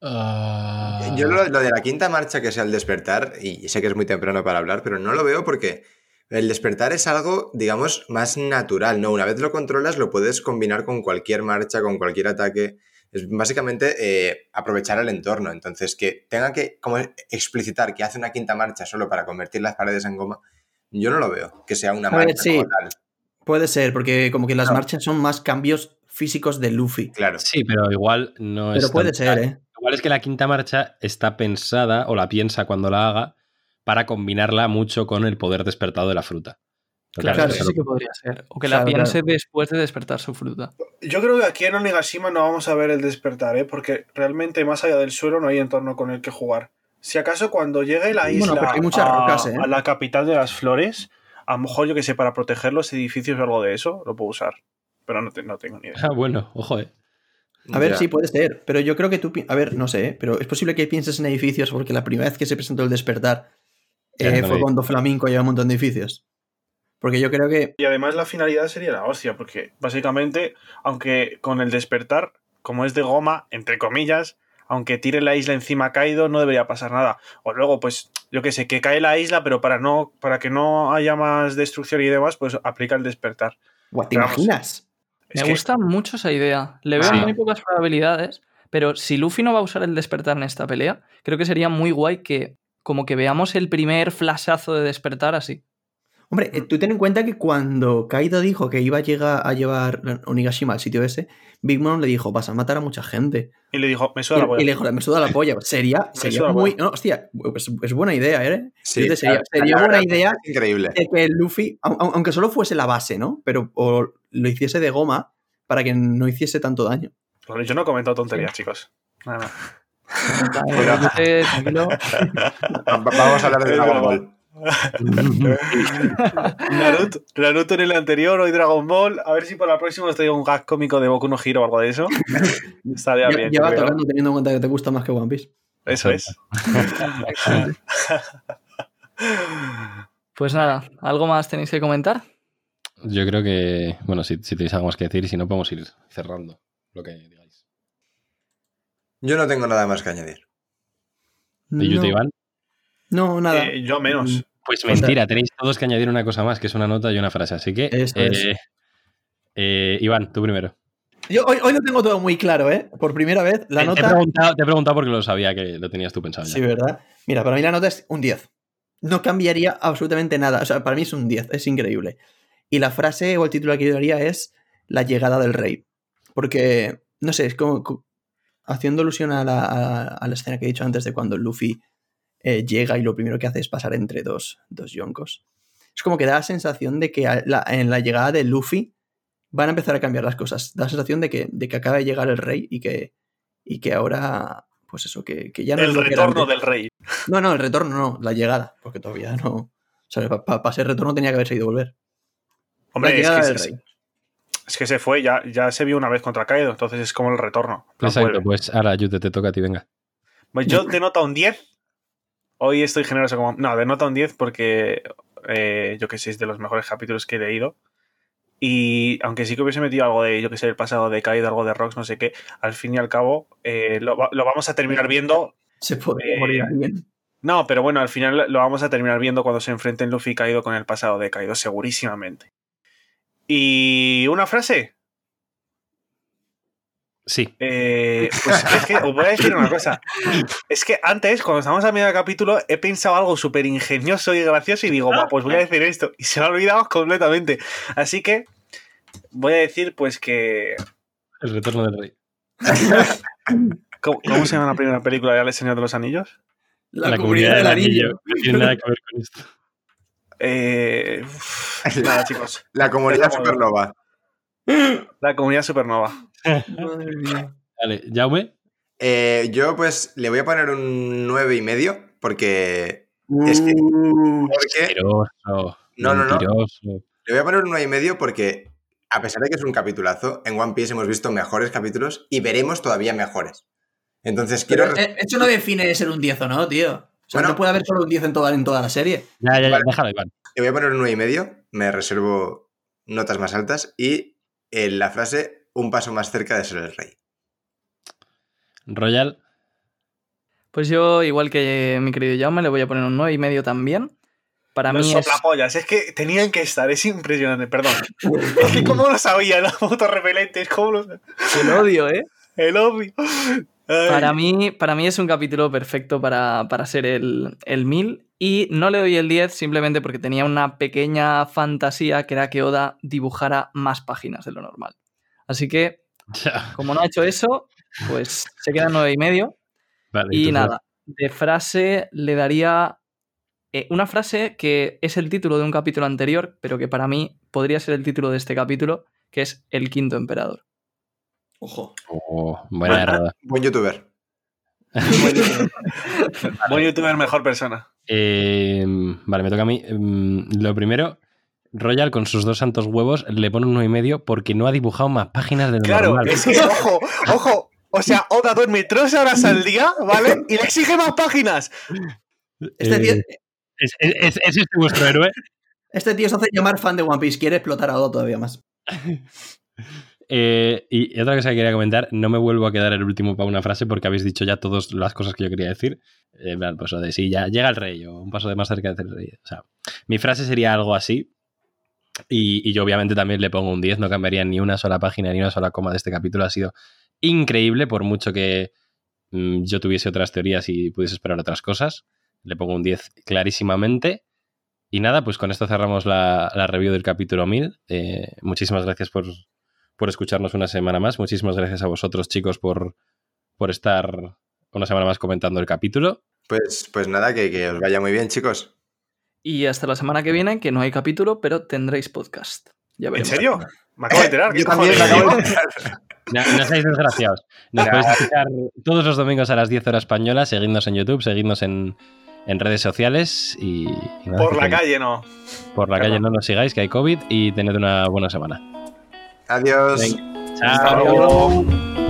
Ah. Yo lo, lo de la quinta marcha que sea el despertar, y sé que es muy temprano para hablar, pero no lo veo porque el despertar es algo, digamos, más natural, ¿no? Una vez lo controlas, lo puedes combinar con cualquier marcha, con cualquier ataque. Es básicamente eh, aprovechar el entorno. Entonces, que tenga que como explicitar que hace una quinta marcha solo para convertir las paredes en goma, yo no lo veo, que sea una A ver, marcha sí. como tal. Puede ser, porque como que las No. marchas son más cambios físicos de Luffy. Claro. Sí, pero igual no es. Pero puede tan- ser, ¿eh? Igual es que la quinta marcha está pensada, o la piensa cuando la haga, para combinarla mucho con el poder despertado de la fruta. Claro, eso sí que podría ser. O que Claro, la piense claro. después de despertar su fruta. Yo creo que aquí en Onigashima no vamos a ver el despertar, ¿eh? porque realmente más allá del suelo no hay entorno con el que jugar. Si acaso cuando llegue la isla hay muchas a, rocas, ¿eh? a la capital de las flores, a lo mejor yo que sé, para proteger los edificios o algo de eso, lo puedo usar. Pero no, te- no tengo ni idea. Ah, bueno, ojo, eh. A ver, Ya. sí, puede ser. Pero yo creo que tú. A ver, no sé, ¿eh? pero es posible que pienses en edificios porque la primera vez que se presentó el despertar eh, no fue cuando Flamenco lleva un montón de edificios. Porque yo creo que. Y además la finalidad sería la hostia, porque básicamente, aunque con el despertar, como es de goma, entre comillas, aunque tire la isla encima a Kaido, no debería pasar nada. O luego, pues, yo qué sé, que cae la isla, pero para, no, para que no haya más destrucción y demás, pues aplica el despertar. Guau, ¿Te imaginas? Me que- gusta mucho esa idea. Le veo muy pocas probabilidades, pero si Luffy no va a usar el despertar en esta pelea, creo que sería muy guay que como que veamos el primer flashazo de despertar así. Hombre, eh, tú ten en cuenta que cuando Kaido dijo que iba a llegar a llevar Onigashima al sitio ese, Big Mom le dijo, vas a matar a mucha gente. Y le dijo, me Y, suda la polla. y le dijo, me suda la polla. [laughs] Sería, sería muy... No, hostia, pues, es buena idea, ¿eh? Sí, sería, sería [laughs] buena idea es Increíble. de que Luffy, au- au- aunque solo fuese la base, ¿no? Pero o lo hiciese de goma para que no hiciese tanto daño. Claro, Yo no he comentado tonterías, chicos. Nada, nada. Vamos a hablar de Dragon. Ball. [laughs] Naruto, Naruto en el anterior, hoy Dragon Ball. A ver si para la próxima os traigo un gag cómico de Boku no Hero o algo de eso. [laughs] Estaría bien. ya va tocando teniendo en cuenta que te gusta más que One Piece. Eso es. Pues nada, ¿algo más tenéis que comentar? Yo creo que, bueno, si, si tenéis algo más que decir y si no, podemos ir cerrando lo que digáis. Yo no tengo nada más que añadir. ¿De no, Iván? no, nada. Eh, yo menos. Pues O sea- mentira, tenéis todos que añadir una cosa más, que es una nota y una frase. Así que, eh, es. eh, Iván, tú primero. Yo hoy, hoy lo tengo todo muy claro, ¿eh? Por primera vez, la Te- Te he, nota... preguntado, te he preguntado porque lo sabía que lo tenías tú pensado ya. Sí, ¿verdad? Mira, para mí la nota es un 10. No cambiaría absolutamente nada. O sea, para mí es un 10, es increíble. Y la frase o el título que yo daría es La llegada del rey. Porque, no sé, es como co- haciendo alusión a la, a- a la escena que he dicho antes de cuando Luffy eh, llega y lo primero que hace es pasar entre dos, dos yonkos. Es como que da la sensación de que la- en la llegada de Luffy van a empezar a cambiar las cosas. Da la sensación de que, de que acaba de llegar el rey y que, y que ahora, pues eso, que, que ya no El es lo era retorno del rey. No, no, el retorno no, la llegada, porque todavía no. O sea, para ser retorno tenía que haberse ido a volver. Hombre, la es que, del se, rey. Es que se fue, ya, ya se vio una vez contra Kaido, entonces es como el retorno. No Exacto, vuelve. pues ahora, Yute, te toca a ti, venga. Pues yo de nota un 10. Hoy estoy generoso como. No, de nota un 10 porque eh, yo que sé, es de los mejores capítulos que he leído. Y aunque sí que hubiese metido algo de, yo que sé, el pasado de Kaido, algo de Rocks, no sé qué, al fin y al cabo eh, lo, lo vamos a terminar viendo. Se podría Eh, morir alguien. No, pero bueno, al final lo vamos a terminar viendo cuando se enfrenten Luffy y Kaido con el pasado de Kaido, segurísimamente. Y una frase. Sí. Eh, pues es que os voy a decir una cosa. Es que antes, cuando estábamos a medio del capítulo, he pensado algo súper ingenioso y gracioso y digo, "Va, pues voy a decir esto. Y se me ha olvidado completamente. Así que voy a decir, pues que. El retorno del rey. ¿Cómo, cómo se llama la primera película de El Señor de los Anillos? La, comunidad, del anillo. No tiene nada que ver con esto. Eh, uf, nada, [laughs] chicos. La comunidad supernova. La comunidad supernova. Madre mía. Vale, Jaume. Eh, yo pues le voy a poner un nueve y medio porque... Es que- Uh, porque Mentiroso. No, no, no. le voy a poner un nueve y medio porque a pesar de que es un capitulazo, en One Piece hemos visto mejores capítulos y veremos todavía mejores. Entonces quiero... pero, eh, eso no define ser un 10 o no, tío. O sea, Bueno. no puede haber solo un 10 en toda, en toda la serie. Ya, ya, ya, Vale. déjalo, Iván. Le voy a poner un 9 y medio, me reservo notas más altas y en la frase un paso más cerca de ser el rey. Royal. Pues yo, igual que mi querido Jaume, le voy a poner un 9 y medio también. Para Los mí es... soplapollas, es que tenían que estar, es impresionante, perdón. [laughs] es que cómo lo sabía, los autorrepelentes, cómo lo El odio, ¿eh? El obvio. Ay. Para mí, para mí es un capítulo perfecto para, para ser el, el 1000 y no le doy el 10 simplemente porque tenía una pequeña fantasía que era que Oda dibujara más páginas de lo normal. Así que, como no ha hecho eso, pues se queda nueve y medio. Vale, Y nada, de frase le daría eh, una frase que es el título de un capítulo anterior, pero que para mí podría ser el título de este capítulo, que es El Quinto Emperador. Ojo. Oh, buena errada. Buen youtuber. [laughs] Buen youtuber, mejor persona. Eh, vale, me toca a mí. Mm, Lo primero, Royal con sus dos santos huevos le pone un 9 y medio porque no ha dibujado más páginas de lo Claro, normal. es que, [laughs] ojo, ojo. O sea, Oda duerme tres horas al día, ¿vale? Y le exige más páginas. Este, Eh, tío, ¿es, es, es- es este vuestro héroe? este tío se hace llamar fan de One Piece. Quiere explotar a Oda todavía más. [laughs] Eh, y otra cosa que quería comentar, no me vuelvo a quedar el último para una frase porque habéis dicho ya todas las cosas que yo quería decir. Eh, pues lo de sí, ya llega el rey o un paso de más cerca del rey. O sea, mi frase sería algo así. Y, yo obviamente también le pongo un 10, no cambiaría ni una sola página ni una sola coma de este capítulo. Ha sido increíble por mucho que mmm, yo tuviese otras teorías y pudiese esperar otras cosas. Le pongo un 10 clarísimamente. Y nada, pues con esto cerramos la, la review del capítulo 1000. Eh, muchísimas gracias por, por escucharnos una semana más. Muchísimas gracias a vosotros, chicos, por, por estar una semana más comentando el capítulo. Pues, pues nada, que, que, os vaya muy bien, chicos. Y hasta la semana que viene, que no hay capítulo, pero tendréis podcast. Ya ¿En serio? Me acabo de enterar. Yo también me acabo de enterar. No, no seáis desgraciados. Nos podéis escuchar todos los domingos a las 10 horas españolas. Seguidnos en YouTube, seguidnos en, en redes sociales y. y nada, Por la calle no. Por la Claro. calle no nos sigáis, que hay COVID y tened una buena semana. Adiós. Venga, chao.